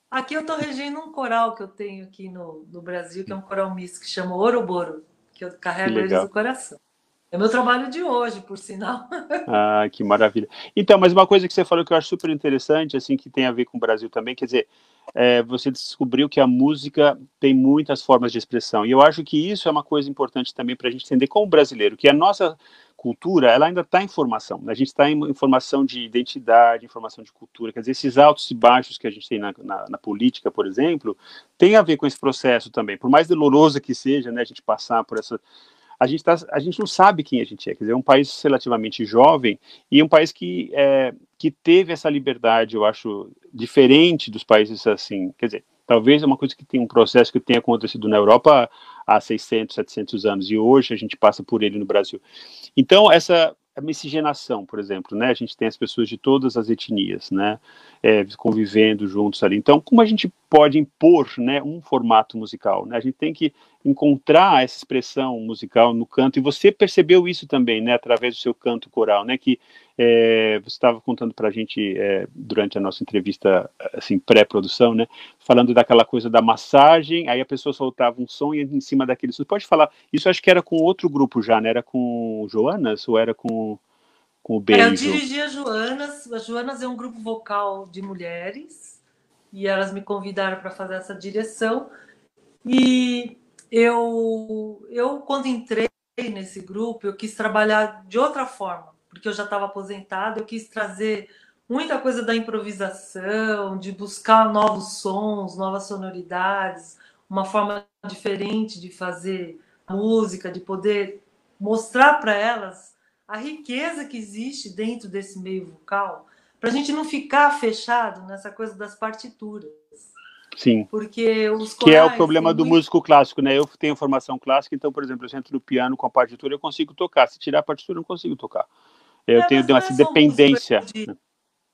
Aqui eu estou regendo um coral que eu tenho aqui no, no Brasil, que é um coral misto que chama Oroboro, que eu carrego eles no coração. É meu trabalho de hoje, por sinal. *laughs* Ah, que maravilha. Então, mas uma coisa que você falou que eu acho super interessante, assim, que tem a ver com o Brasil também, quer dizer, é, você descobriu que a música tem muitas formas de expressão. E eu acho que isso é uma coisa importante também para a gente entender como brasileiro, que a nossa cultura, ela ainda está em formação. Né? A gente está em formação de identidade, informação de cultura. Quer dizer, esses altos e baixos que a gente tem na, na, na, política, por exemplo, tem a ver com esse processo também. Por mais doloroso que seja, né, a gente passar por essa a gente, tá, a gente não sabe quem a gente é. Quer dizer, é um país relativamente jovem e um país que, é, que teve essa liberdade, eu acho, diferente dos países assim. Quer dizer, talvez é uma coisa que tem um processo que tenha acontecido na Europa há 600, 700 anos e hoje a gente passa por ele no Brasil. Então, essa miscigenação, por exemplo, né? A gente tem as pessoas de todas as etnias, né? É, convivendo juntos ali. Então, como a gente pode impor, né, um formato musical? Né? A gente tem que encontrar essa expressão musical no canto. E você percebeu isso também, né, através do seu canto coral, né? Que é, você estava contando para a gente é, durante a nossa entrevista, assim, pré-produção, né? Falando daquela coisa da massagem, aí a pessoa soltava um som e em cima daquele som. Pode falar? Isso acho que era com outro grupo já, né? Era com Joanas ou era com com o beijo? É, eu dirigi a Joanas. A Joanas é um grupo vocal de mulheres e elas me convidaram para fazer essa direção. E eu, eu quando entrei nesse grupo, eu quis trabalhar de outra forma porque eu já estava aposentada, eu quis trazer muita coisa da improvisação, de buscar novos sons, novas sonoridades, uma forma diferente de fazer música, de poder mostrar para elas a riqueza que existe dentro desse meio vocal, para a gente não ficar fechado nessa coisa das partituras. Sim. Porque os corais, Que é o problema do muito... músico clássico, né? Eu tenho formação clássica, então, por exemplo, eu entro no piano com a partitura, eu consigo tocar. Se tirar a partitura, eu não consigo tocar. Eu é, tenho essa é dependência.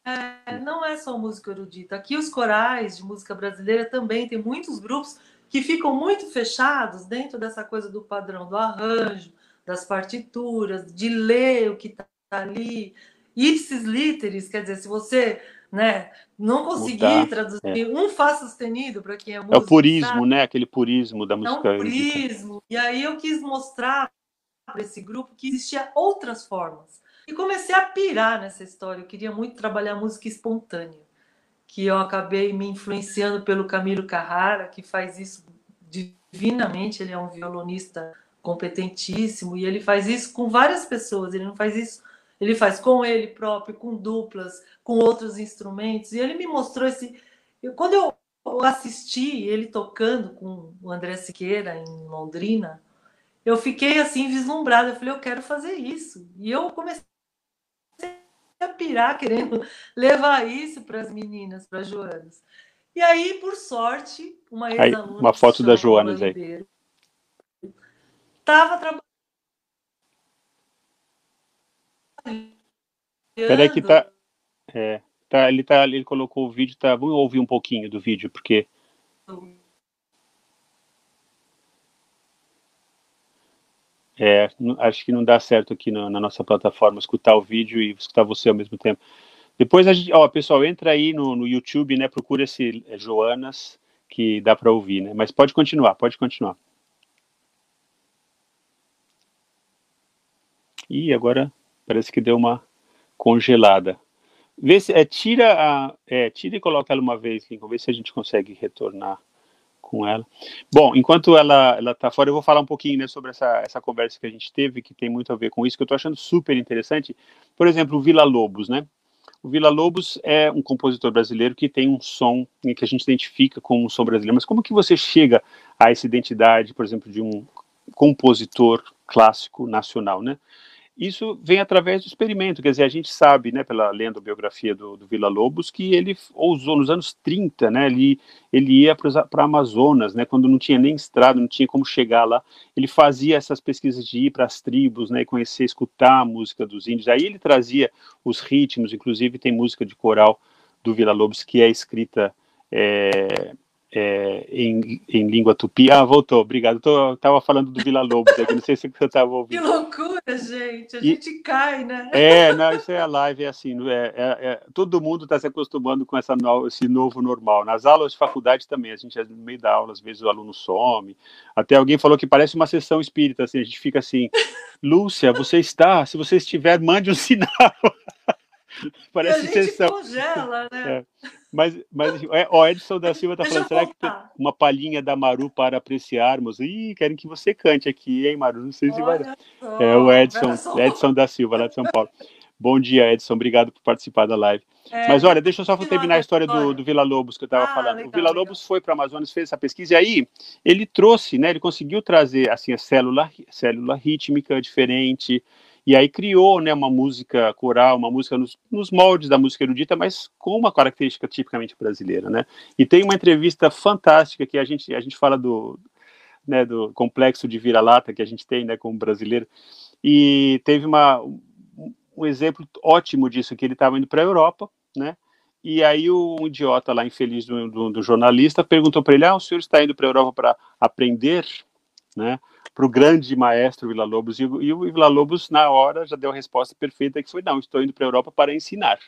É, não é só música erudita. Aqui os corais de música brasileira também tem muitos grupos que ficam muito fechados dentro dessa coisa do padrão do arranjo, das partituras, de ler o que está ali. Ipsis literis, quer dizer, se você né, não conseguir Mudar, traduzir é. um Fá sustenido para quem é músico. É o purismo, sabe? né? Aquele purismo da música. É um purismo. E aí eu quis mostrar para esse grupo que existia outras formas e comecei a pirar nessa história. Eu queria muito trabalhar música espontânea, que eu acabei me influenciando pelo Camilo Carrara, que faz isso divinamente. Ele é um violonista competentíssimo e ele faz isso com várias pessoas. Ele não faz isso, ele faz com ele próprio, com duplas, com outros instrumentos. E ele me mostrou esse. Eu, quando eu assisti ele tocando com o André Siqueira em Londrina, eu fiquei assim vislumbrada. Eu falei, eu quero fazer isso. E eu comecei a pirar pirar querendo *laughs* levar isso para as meninas, para as Joanas. E aí, por sorte, uma ex-aluna. Uma foto da Joanas aí. Estava trabalhando. Peraí que tá. É, tá, ele, tá, ele colocou o vídeo, tá. Vamos ouvir um pouquinho do vídeo, porque. É, acho que não dá certo aqui no, na nossa plataforma escutar o vídeo e escutar você ao mesmo tempo. Depois a gente, ó, pessoal, entra aí no, no YouTube, né? Procura esse é, Joanas que dá para ouvir, né? Mas pode continuar, pode continuar. E agora parece que deu uma congelada. Vê se, é, tira a, é, tira e coloca ela uma vez, Lincoln, vê se a gente consegue retornar com ela. Bom, enquanto ela ela está fora, eu vou falar um pouquinho né, sobre essa, essa conversa que a gente teve, que tem muito a ver com isso, que eu estou achando super interessante. Por exemplo, o Vila Lobos, né? O Vila Lobos é um compositor brasileiro que tem um som que a gente identifica como um som brasileiro. Mas como que você chega a essa identidade, por exemplo, de um compositor clássico nacional, né? Isso vem através do experimento, quer dizer, a gente sabe, né, pela lenda biografia do, do Vila Lobos, que ele ousou nos anos 30, né, ele, ele ia para Amazonas, né, quando não tinha nem estrada, não tinha como chegar lá, ele fazia essas pesquisas de ir para as tribos, né, conhecer, escutar a música dos índios, aí ele trazia os ritmos, inclusive tem música de coral do Vila Lobos que é escrita é, é, em, em, língua tupi. Ah, voltou, obrigado. Tô, tava falando do Vila Lobos aqui, não sei se você estava *laughs* ouvindo. Que loucura, gente. A e, gente cai, né? É, não, isso é a live, é assim, é, é, é todo mundo está se acostumando com essa no, esse novo normal. Nas aulas de faculdade também, a gente, no meio da aula, às vezes o aluno some. Até alguém falou que parece uma sessão espírita, assim, a gente fica assim, *laughs* Lúcia, você está? Se você estiver, mande um *laughs* sinal. Parece e a gente sessão. congela, né? É. Mas, mas é, ó, Edson da Silva está falando, será que tem uma palhinha da Maru para apreciarmos? Ih, querem que você cante aqui, hein, Maru? Não sei se vai. Só, é o Edson, Edson da Silva, lá de São Paulo. Bom dia, Edson. Obrigado por participar da live. É, Mas olha, deixa eu só terminar a história do, do Vila Lobos que eu estava ah, falando. Legal, o Vila Lobos legal. foi para a Amazonas, fez essa pesquisa e aí ele trouxe, né? Ele conseguiu trazer assim a célula, célula rítmica diferente, e aí criou né, uma música coral, uma música nos, nos, moldes da música erudita, mas com uma característica tipicamente brasileira. Né? E tem uma entrevista fantástica que a gente, a gente fala do, né, do complexo de vira-lata que a gente tem né, como brasileiro, e teve uma, um exemplo ótimo disso, que ele estava indo para a Europa, né? E aí o um idiota lá, infeliz do, do, do jornalista, perguntou para ele, ah, o senhor está indo para a Europa para aprender, né? Para o grande maestro Vila Lobos. E, e o Vila Lobos, na hora, já deu a resposta perfeita, que foi, não, estou indo para a Europa para ensinar.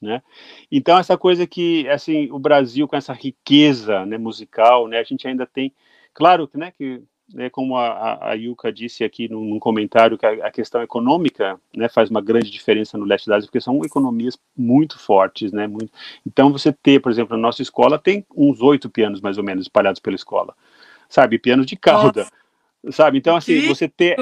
Né? Então, essa coisa que, assim, o Brasil, com essa riqueza né, musical, né, a gente ainda tem, claro né, que, né, como a, a Yuka disse aqui num, num comentário, que a, a, questão econômica né, faz uma grande diferença no leste da Ásia, porque são economias muito fortes, né, muito, então você ter, por exemplo, a nossa escola tem uns oito pianos, mais ou menos, espalhados pela escola, sabe, pianos de cauda, Nossa sabe? Então, assim, você ter.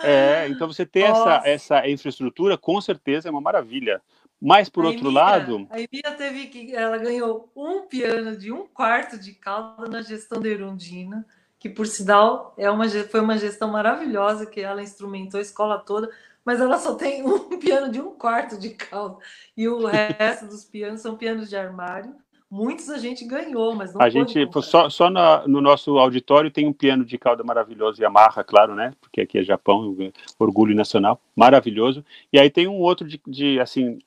É, então você ter essa, essa infraestrutura, com certeza é uma maravilha. Mas, por a outro Emília, lado. A Emília teve que. Ela ganhou um piano de um quarto de cauda na gestão da Erundina, que, por sinal, é uma, foi uma gestão maravilhosa, que ela instrumentou a escola toda, mas ela só tem *laughs* um piano de um quarto de cauda. E o *laughs* resto dos pianos são pianos de armário. Muitos a gente ganhou, mas não A gente, só, só na, no nosso auditório tem um piano de cauda maravilhoso, Yamaha, claro, né? Porque aqui é Japão, orgulho nacional, maravilhoso. E aí tem um outro de, de assim,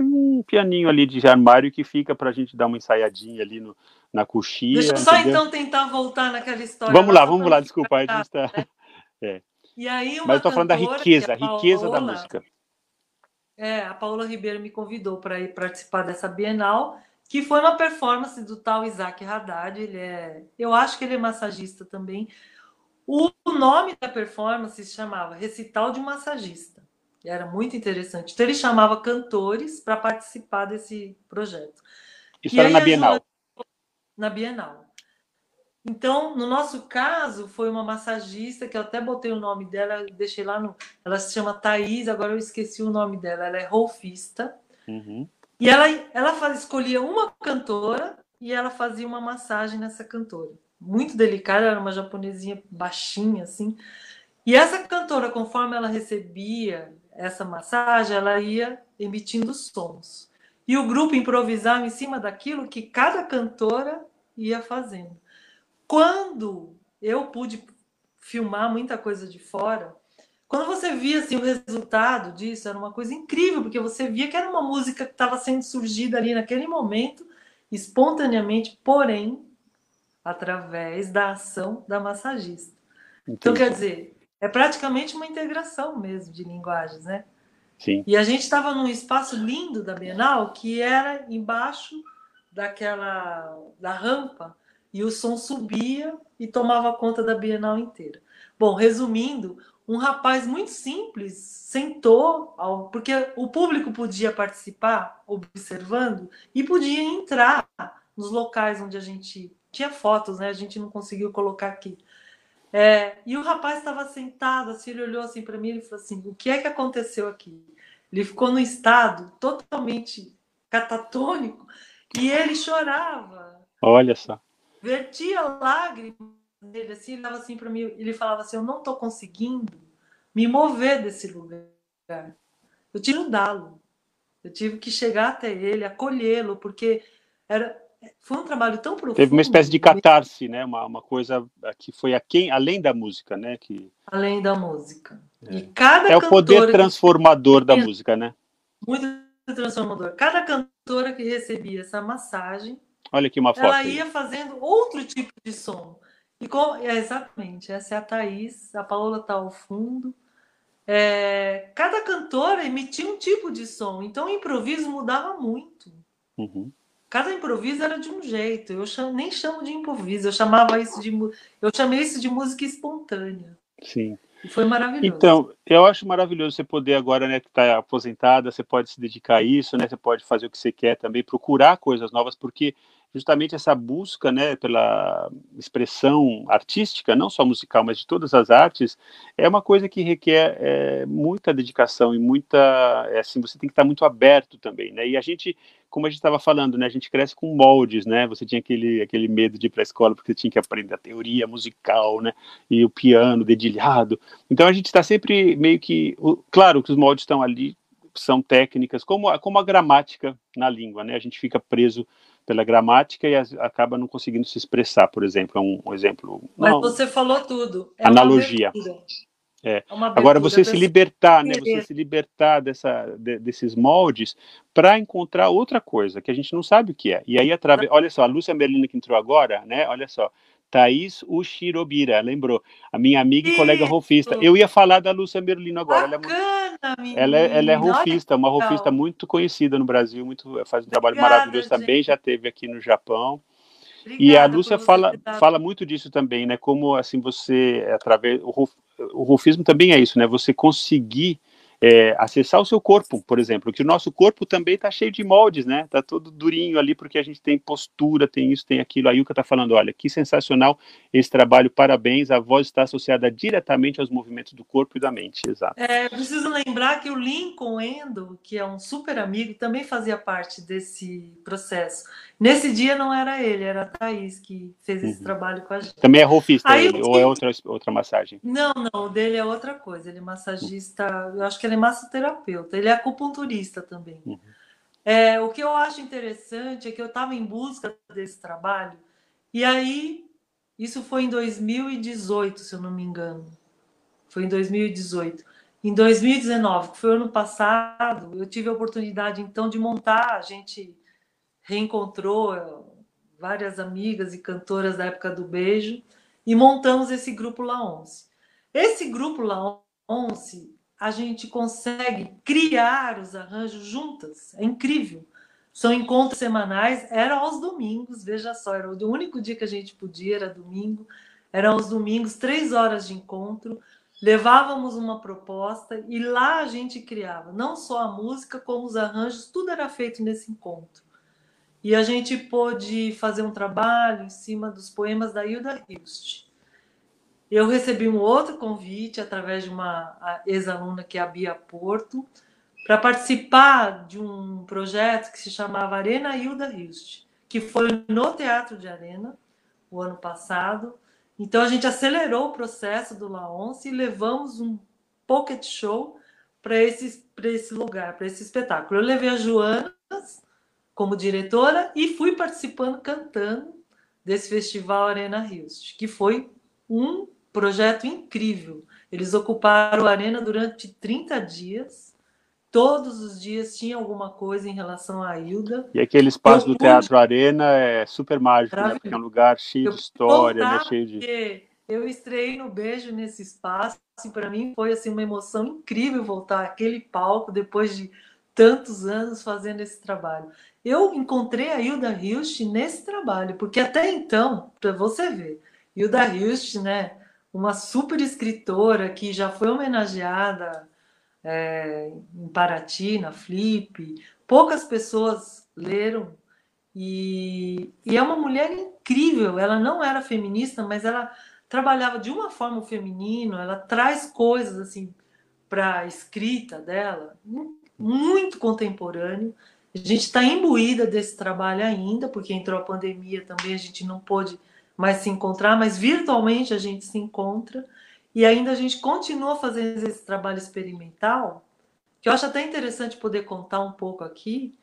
um pianinho ali de armário que fica para a gente dar uma ensaiadinha ali no, na coxinha. Deixa eu só entendeu? então tentar voltar naquela história. Vamos lá, vamos lá, desculpa, a gente está. Né? *laughs* É. E aí Mas eu estou falando da riqueza, a riqueza da música. É, a Paula Ribeiro me convidou para ir participar dessa Bienal que foi uma performance do tal Isaac Haddad. Ele é, eu acho que ele é massagista também. O nome da performance se chamava Recital de Massagista. Era muito interessante. Então ele chamava cantores para participar desse projeto. Isso e era na Bienal. Na Bienal. Então, no nosso caso, foi uma massagista que eu até botei o nome dela, deixei lá no. Ela se chama Thaís, agora eu esqueci o nome dela. Ela é rolfista. Uhum. E ela, ela faz, escolhia uma cantora e ela fazia uma massagem nessa cantora. Muito delicada, era uma japonesinha baixinha, assim. E essa cantora, conforme ela recebia essa massagem, ela ia emitindo sons. E o grupo improvisava em cima daquilo que cada cantora ia fazendo. Quando eu pude filmar muita coisa de fora, quando você via assim, o resultado disso, era uma coisa incrível, porque você via que era uma música que estava sendo surgida ali naquele momento, espontaneamente, porém, através da ação da massagista. Entendi. Então, quer dizer, é praticamente uma integração mesmo de linguagens, né? Sim. E a gente estava num espaço lindo da Bienal, que era embaixo daquela da rampa, e o som subia e tomava conta da Bienal inteira. Bom, resumindo, um rapaz muito simples sentou, porque o público podia participar observando e podia entrar nos locais onde a gente tinha fotos, né? A gente não conseguiu colocar aqui. É, e o rapaz estava sentado, assim, ele olhou assim para mim e falou assim: o que é que aconteceu aqui? Ele ficou num estado totalmente catatônico e ele chorava. Olha só. Vertia lágrimas dele, assim, ele assim para mim, ele falava assim: eu não estou conseguindo me mover desse lugar. Eu tive que ajudá-lo. Eu tive que chegar até ele, acolhê-lo, porque era, foi um trabalho tão profundo. Teve uma espécie de catarse, né? Uma, uma coisa que foi aquém, além da música, né? Que... Além da música. É. E cada é o poder transformador que... da música, né? Muito transformador. Cada cantora que recebia essa massagem, olha aqui uma foto. Ela ia aí. fazendo outro tipo de som. E com... é, exatamente, essa é a Thaís, a Paola está ao fundo. É... cada cantora emitia um tipo de som, então o improviso mudava muito. Uhum. Cada improviso era de um jeito. Eu chamo, nem chamo de improviso, eu chamava isso de eu chamei isso de música espontânea. Sim. E foi maravilhoso. Então, eu acho maravilhoso você poder agora, né, que está aposentada, você pode se dedicar a isso, né? Você pode fazer o que você quer também, procurar coisas novas, porque justamente essa busca, né, pela expressão artística, não só musical, mas de todas as artes, é uma coisa que requer é, muita dedicação e muita, é, assim, você tem que estar muito aberto também, né? E a gente como a gente estava falando, né, a gente cresce com moldes, né? Você tinha aquele, aquele medo de ir para a escola porque você tinha que aprender a teoria musical, né? E o piano dedilhado. Então a gente está sempre meio que, claro que os moldes estão ali, são técnicas, como a, como a gramática na língua, né? A gente fica preso pela gramática e as, acaba não conseguindo se expressar, por exemplo, é um, um exemplo. Mas você falou tudo. É analogia. É. é Agora você se libertar, né? Você se libertar dessa, de, desses moldes para encontrar outra coisa que a gente não sabe o que é. E aí através, olha só, a Lúcia Merlina que entrou agora, né? Olha só, Thaís Ushirobira, lembrou? A minha amiga e colega rofista. Eu ia falar da Lúcia Merlino agora. Bacana, ela é, ela é, ela é rofista, uma rofista muito conhecida no Brasil, muito faz um trabalho Obrigada, maravilhoso gente. também, já teve aqui no Japão. Obrigada e a Lúcia fala, fala muito disso também, né? Como assim você através o, o rufismo também é isso, né? Você conseguir é, acessar o seu corpo, por exemplo, que o nosso corpo também está cheio de moldes, né? Tá todo durinho ali porque a gente tem postura, tem isso, tem aquilo. A Yuka está falando, olha, que sensacional esse trabalho, parabéns. A voz está associada diretamente aos movimentos do corpo e da mente, exato. É, preciso lembrar que o Lincoln Endo, que é um super amigo, também fazia parte desse processo. Nesse dia não era ele, era a Thaís que fez esse uhum. trabalho com a gente. Também é rofista Aí, ele, ou é outra, outra massagem? Não, não, o dele é outra coisa. Ele é massagista, eu acho que ele é massoterapeuta, ele é acupunturista também. Uhum. É, o que eu acho interessante é que eu estava em busca desse trabalho, e aí, isso foi em 2018, se eu não me engano. Foi em 2018. Em 2019, que foi ano passado, eu tive a oportunidade então de montar, a gente reencontrou eh, várias amigas e cantoras da época do beijo e montamos esse grupo La Once. Esse grupo La Once a gente consegue criar os arranjos juntas. É incrível. São encontros semanais, era aos domingos, veja só, era o único dia que a gente podia, era domingo. Eram aos domingos, três horas de encontro. Levávamos uma proposta e lá a gente criava não só a música, como os arranjos, tudo era feito nesse encontro. E a gente pôde fazer um trabalho em cima dos poemas da Hilda Hilst. Eu recebi um outro convite através de uma ex-aluna que é a Bia Porto, para participar de um projeto que se chamava Arena Hilda Hilst, que foi no Teatro de Arena, o ano passado. Então a gente acelerou o processo do Laonce e levamos um pocket show para esse, esse lugar, para esse espetáculo. Eu levei a Joana como diretora e fui participando cantando desse festival Arena Rios, que foi um projeto incrível. Eles ocuparam a arena durante 30 dias. Todos os dias tinha alguma coisa em relação à Hilda. E aquele espaço eu do Teatro Arena é super mágico, né? Porque é um lugar cheio eu de história, né? cheio de. Eu estreiei no Beijo nesse espaço e para mim foi assim uma emoção incrível voltar àquele palco depois de tantos anos fazendo esse trabalho. Eu encontrei a Hilda Hilst nesse trabalho, porque até então, para você ver, Hilda Hilst, né, uma super escritora que já foi homenageada é, em Paraty, na Flip, poucas pessoas leram, e, e é uma mulher incrível. Ela não era feminista, mas ela trabalhava de uma forma o feminino, ela traz coisas assim para a escrita dela, muito contemporâneo. A gente está imbuída desse trabalho ainda, porque entrou a pandemia também, a gente não pôde mais se encontrar, mas virtualmente a gente se encontra e ainda a gente continua fazendo esse trabalho experimental, que eu acho até interessante poder contar um pouco aqui,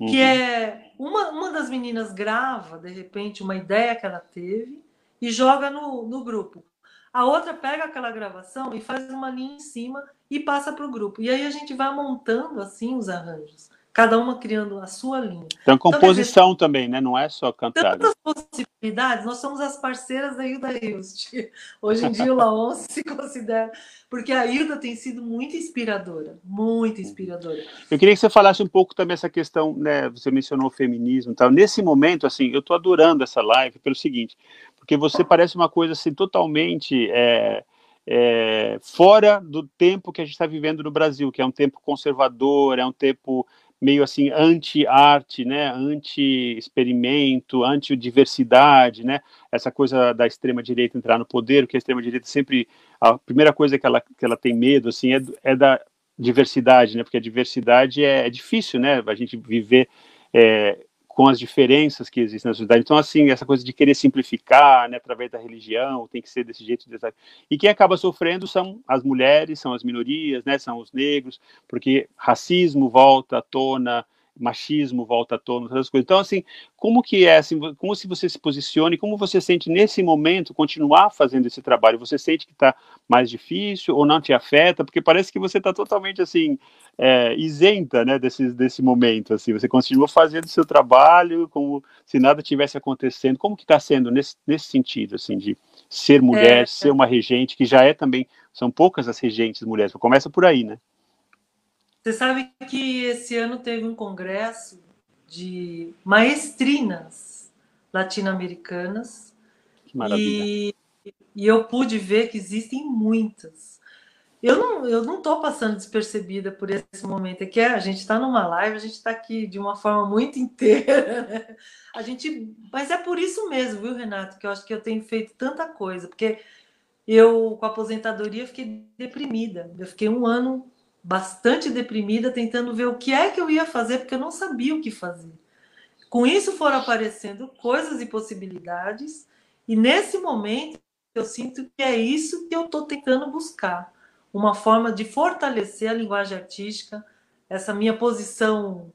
uhum. que é uma, uma das meninas grava, de repente, uma ideia que ela teve e joga no, no grupo. A outra pega aquela gravação e faz uma linha em cima e passa para o grupo. E aí a gente vai montando assim os arranjos cada uma criando a sua linha. Então, composição então, dizer, também, né? Não é só cantar. Tantas possibilidades, nós somos as parceiras da Hilda Hilst. *laughs* Hoje em dia o Laon se considera, porque a Hilda tem sido muito inspiradora, muito inspiradora. Eu queria que você falasse um pouco também essa questão, né? Você mencionou o feminismo e tal. Nesse momento, assim, eu estou adorando essa live pelo seguinte, porque você parece uma coisa assim totalmente. É, é, fora do tempo que a gente está vivendo no Brasil, que é um tempo conservador, é um tempo meio assim anti-arte, né, anti-experimento, anti-diversidade, né, essa coisa da extrema direita entrar no poder, porque a extrema direita sempre a primeira coisa que ela que ela tem medo assim é, é da diversidade, né, porque a diversidade é, é difícil, né, a gente viver é, com as diferenças que existem na sociedade. Então, assim, essa coisa de querer simplificar, né, através da religião, tem que ser desse jeito. Desse... E quem acaba sofrendo são as mulheres, são as minorias, né, são os negros, porque racismo volta à tona, machismo volta à tona, essas coisas. Então, assim, como que é, assim, como se você se posicione, como você sente nesse momento continuar fazendo esse trabalho? Você sente que está mais difícil ou não te afeta? Porque parece que você está totalmente, assim, é, isenta, né, desse, desse momento, assim, você continua fazendo o seu trabalho como se nada tivesse acontecendo. Como que está sendo nesse, nesse sentido, assim, de ser mulher, é, ser uma regente, que já é também, são poucas as regentes mulheres, começa por aí, né? Você sabe que esse ano teve um congresso de maestrinas latino-americanas. Que maravilha. E, e, eu pude ver que existem muitas. Eu não eu não estou passando despercebida por esse momento. É que a gente está numa live, a gente está aqui de uma forma muito inteira. Né? A gente, mas é por isso mesmo, viu, Renato, que eu acho que eu tenho feito tanta coisa, porque eu com a aposentadoria fiquei deprimida. Eu fiquei um ano bastante deprimida, tentando ver o que é que eu ia fazer, porque eu não sabia o que fazer. Com isso foram aparecendo coisas e possibilidades, e nesse momento eu sinto que é isso que eu estou tentando buscar uma forma de fortalecer a linguagem artística, essa minha posição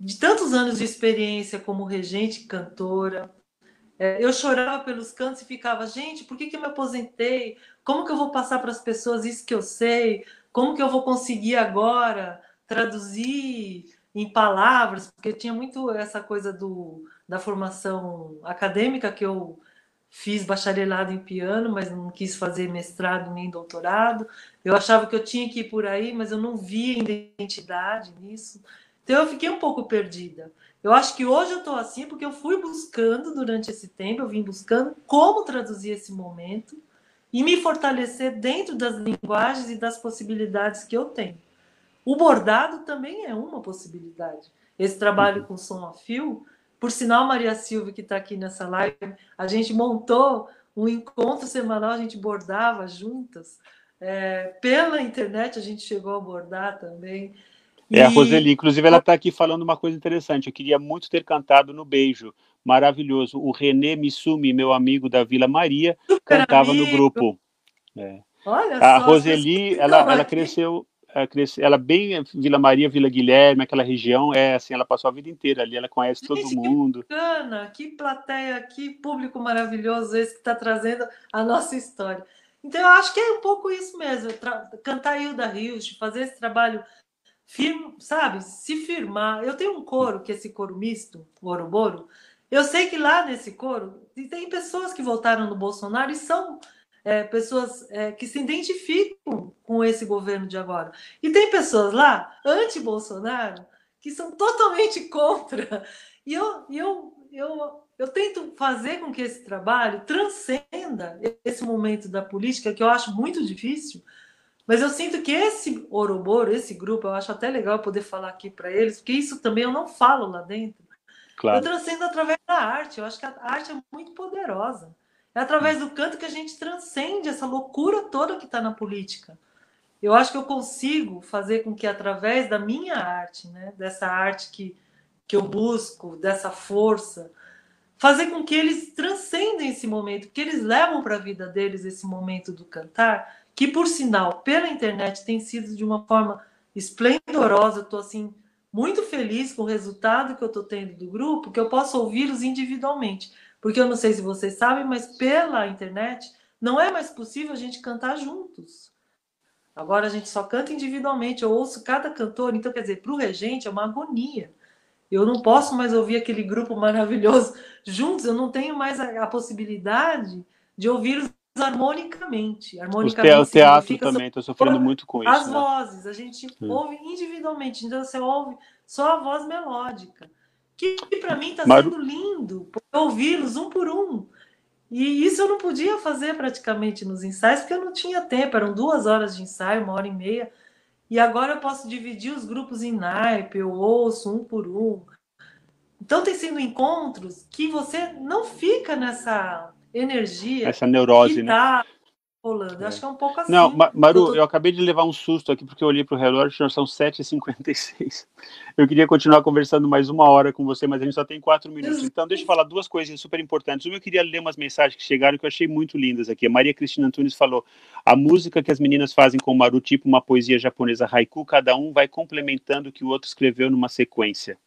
de tantos anos de experiência como regente cantora. É, eu chorava pelos cantos e ficava, gente, por que, que eu me aposentei? Como que eu vou passar para as pessoas isso que eu sei? Como que eu vou conseguir agora traduzir em palavras? Porque tinha muito essa coisa do, da formação acadêmica que eu fiz bacharelado em piano, mas não quis fazer mestrado nem doutorado. Eu achava que eu tinha que ir por aí, mas eu não via identidade nisso. Então eu fiquei um pouco perdida. Eu acho que hoje eu estou assim porque eu fui buscando durante esse tempo, eu vim buscando como traduzir esse momento e me fortalecer dentro das linguagens e das possibilidades que eu tenho. O bordado também é uma possibilidade. Esse trabalho com som a fio, por sinal, Maria Silva, que está aqui nessa live, a gente montou um encontro semanal, a gente bordava juntas. É, pela internet a gente chegou a bordar também. É, a Roseli, inclusive, ela está aqui falando uma coisa interessante. Eu queria muito ter cantado no beijo. Maravilhoso. O René Missumi, meu amigo da Vila Maria, Super cantava amigo. no grupo. É. Olha a só, Roseli, ela, ela cresceu, ela bem Vila Maria, Vila Guilherme, aquela região, é assim, ela passou a vida inteira ali, ela conhece todo Gente, mundo. Que bacana, que plateia, que público maravilhoso esse que está trazendo a nossa história. Então eu acho que é um pouco isso mesmo, cantar Hilda Rios, fazer esse trabalho firme, sabe, se firmar. Eu tenho um coro, que é esse coro misto, o Oroboro, eu sei que lá nesse coro tem pessoas que votaram no Bolsonaro e são é, pessoas é, que se identificam com esse governo de agora. E tem pessoas lá, anti-Bolsonaro, que são totalmente contra. E eu, eu, eu, eu tento fazer com que esse trabalho transcenda esse momento da política, que eu acho muito difícil, mas eu sinto que esse Oroboro, esse grupo, eu acho até legal poder falar aqui para eles, porque isso também eu não falo lá dentro. Claro. Eu transcendo através da arte. Eu acho que a arte é muito poderosa. É através do canto que a gente transcende essa loucura toda que está na política. Eu acho que eu consigo fazer com que, através da minha arte, né, dessa arte que, que eu busco, dessa força, fazer com que eles transcendem esse momento, que eles levam para a vida deles esse momento do cantar, que, por sinal, pela internet tem sido de uma forma esplendorosa. Estou assim muito feliz com o resultado que eu estou tendo do grupo, que eu posso ouvi-los individualmente. Porque eu não sei se vocês sabem, mas pela internet não é mais possível a gente cantar juntos. Agora a gente só canta individualmente. Eu ouço cada cantor, então quer dizer, para o regente é uma agonia. Eu não posso mais ouvir aquele grupo maravilhoso juntos, eu não tenho mais a, a possibilidade de ouvi-los harmonicamente. Harmonicamente. O teatro também, estou sofrendo muito com isso. As né? vozes, a gente hum. ouve individualmente, então você ouve só a voz melódica. Que para mim está sendo lindo ouvi-los um por um. E isso eu não podia fazer praticamente nos ensaios, porque eu não tinha tempo, eram duas horas de ensaio, uma hora e meia. E agora eu posso dividir os grupos em naipe, eu ouço um por um. Então tem sido encontros que você não fica nessa energia. Essa neurose, né? Tá rolando. É. Acho que é um pouco assim. Não, Maru, eu, tô... eu acabei de levar um susto aqui porque eu olhei para o relógio, são 7h56. Eu queria continuar conversando mais uma hora com você, mas a gente só tem quatro minutos. Então, deixa eu falar duas coisas super importantes. Uma, eu queria ler umas mensagens que chegaram que eu achei muito lindas aqui. A Maria Cristina Antunes falou: a música que as meninas fazem com o Maru, tipo uma poesia japonesa haiku, cada um vai complementando o que o outro escreveu numa sequência.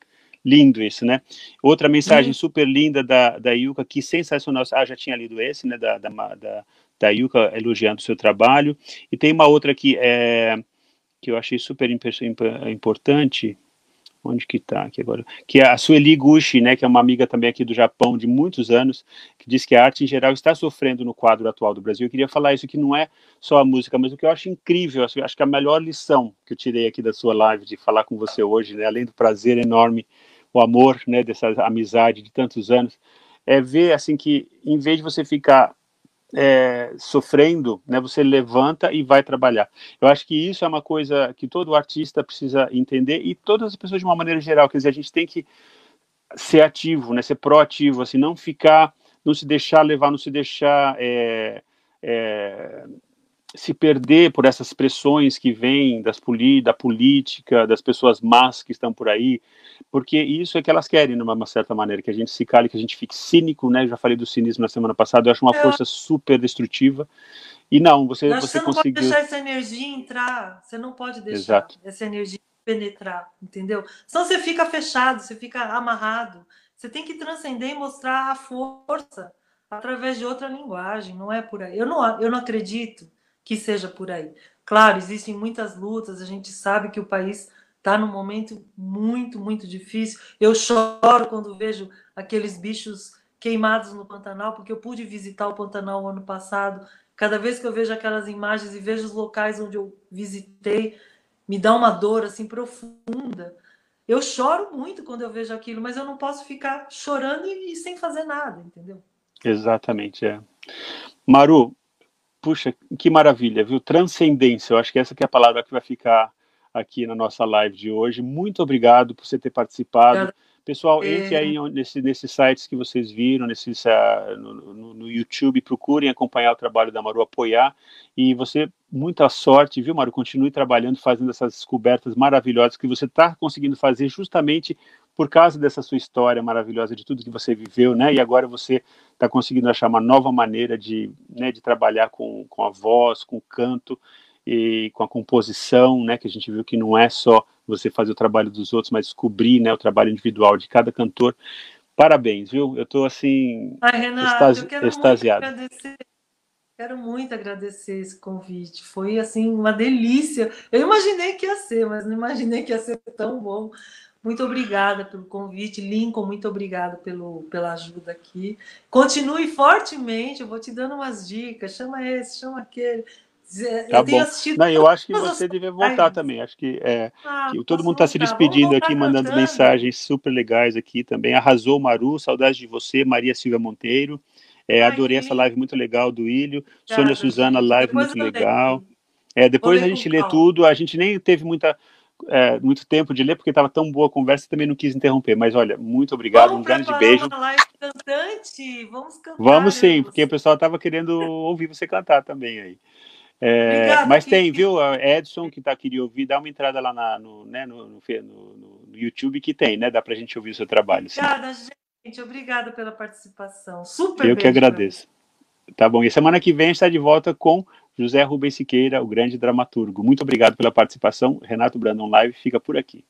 Lindo isso, né? Outra mensagem uhum. super linda da, da Yuka, que sensacional. Ah, já tinha lido esse, né? Da, da, da, da Yuka elogiando o seu trabalho. E tem uma outra aqui é, que eu achei super importante. Onde que está aqui agora? Que é a Sueli Gushi, né, que é uma amiga também aqui do Japão de muitos anos, que diz que a arte em geral está sofrendo no quadro atual do Brasil. Eu queria falar isso que não é só a música, mas o que eu acho incrível, acho que a melhor lição que eu tirei aqui da sua live de falar com você hoje, né, além do prazer enorme o amor, né, dessa amizade de tantos anos, é ver assim que em vez de você ficar é, sofrendo, né, você levanta e vai trabalhar. Eu acho que isso é uma coisa que todo artista precisa entender e todas as pessoas de uma maneira geral, quer dizer, a gente tem que ser ativo, né, ser proativo, assim, não ficar, não se deixar levar, não se deixar é, é, se perder por essas pressões que vêm das poli da política, das pessoas más que estão por aí, porque isso é que elas querem, de uma certa maneira, que a gente se cale, que a gente fique cínico, né? Eu já falei do cinismo na semana passada, eu acho uma é. força super destrutiva. E não, você, você, você não conseguiu... pode deixar essa energia entrar, você não pode deixar Exato. essa energia penetrar, entendeu? Senão você fica fechado, você fica amarrado. Você tem que transcender e mostrar a força através de outra linguagem, não é por aí. Eu não, eu não acredito que seja por aí. Claro, existem muitas lutas, a gente sabe que o país está num momento muito, muito difícil. Eu choro quando vejo aqueles bichos queimados no Pantanal, porque eu pude visitar o Pantanal ano passado. Cada vez que eu vejo aquelas imagens e vejo os locais onde eu visitei, me dá uma dor assim profunda. Eu choro muito quando eu vejo aquilo, mas eu não posso ficar chorando e, e sem fazer nada, entendeu? Exatamente, é. Maru, puxa, que maravilha, viu? Transcendência, eu acho que essa que é a palavra que vai ficar aqui na nossa live de hoje. Muito obrigado por você ter participado. Pessoal, entre aí nesse, nesses sites que vocês viram, nesses, uh, no, no, no, YouTube, procurem acompanhar o trabalho da Maru, apoiar. E você, muita sorte, viu, Maru? Continue trabalhando, fazendo essas descobertas maravilhosas que você está conseguindo fazer justamente por causa dessa sua história maravilhosa, de tudo que você viveu, né? E agora você está conseguindo achar uma nova maneira de, né, de trabalhar com, com a voz, com o canto. e com a composição, né, que a gente viu que não é só você fazer o trabalho dos outros, mas descobrir, né, o trabalho individual de cada cantor. Parabéns, viu? Eu estou assim Ai, Renato, extasi eu quero extasiado. Muito agradecer, quero muito agradecer esse convite. Foi assim uma delícia. Eu imaginei que ia ser, mas não imaginei que ia ser tão bom. Muito obrigada pelo convite, Lincoln. Muito obrigada pelo, pela ajuda aqui. Continue fortemente. Eu vou te dando umas dicas. Chama esse, chama aquele. Tá eu bom. Não, eu acho que você deve voltar também. Acho que, é, ah, que todo mundo está se despedindo aqui, mandando cantando. mensagens super legais aqui também. Arrasou, Maru, saudade de você, Maria Silvia Monteiro. É, Ai, adorei essa live muito legal do Ilho. Sônia Suzana, live muito legal. É, depois a gente lê tudo. A gente nem teve muita, é, muito tempo de ler, porque estava tão boa a conversa, também não quis interromper. Mas olha, muito obrigado, Vamos um grande beijo. Uma live cantante. Vamos cantar. Vamos sim, porque o pessoal estava querendo ouvir você cantar também aí. É, mas tem, viu, Edson, que tá queria ouvir, dá uma entrada lá na, no, né, no, no, no, YouTube que tem, né? Dá para a gente ouvir o seu trabalho. Obrigada, sim. gente. Obrigada pela participação. Super Eu que agradeço. Tá bom. E semana que vem a gente está de volta com José Rubens Siqueira, o grande dramaturgo. Muito obrigado pela participação. Renato Brandon Live fica por aqui.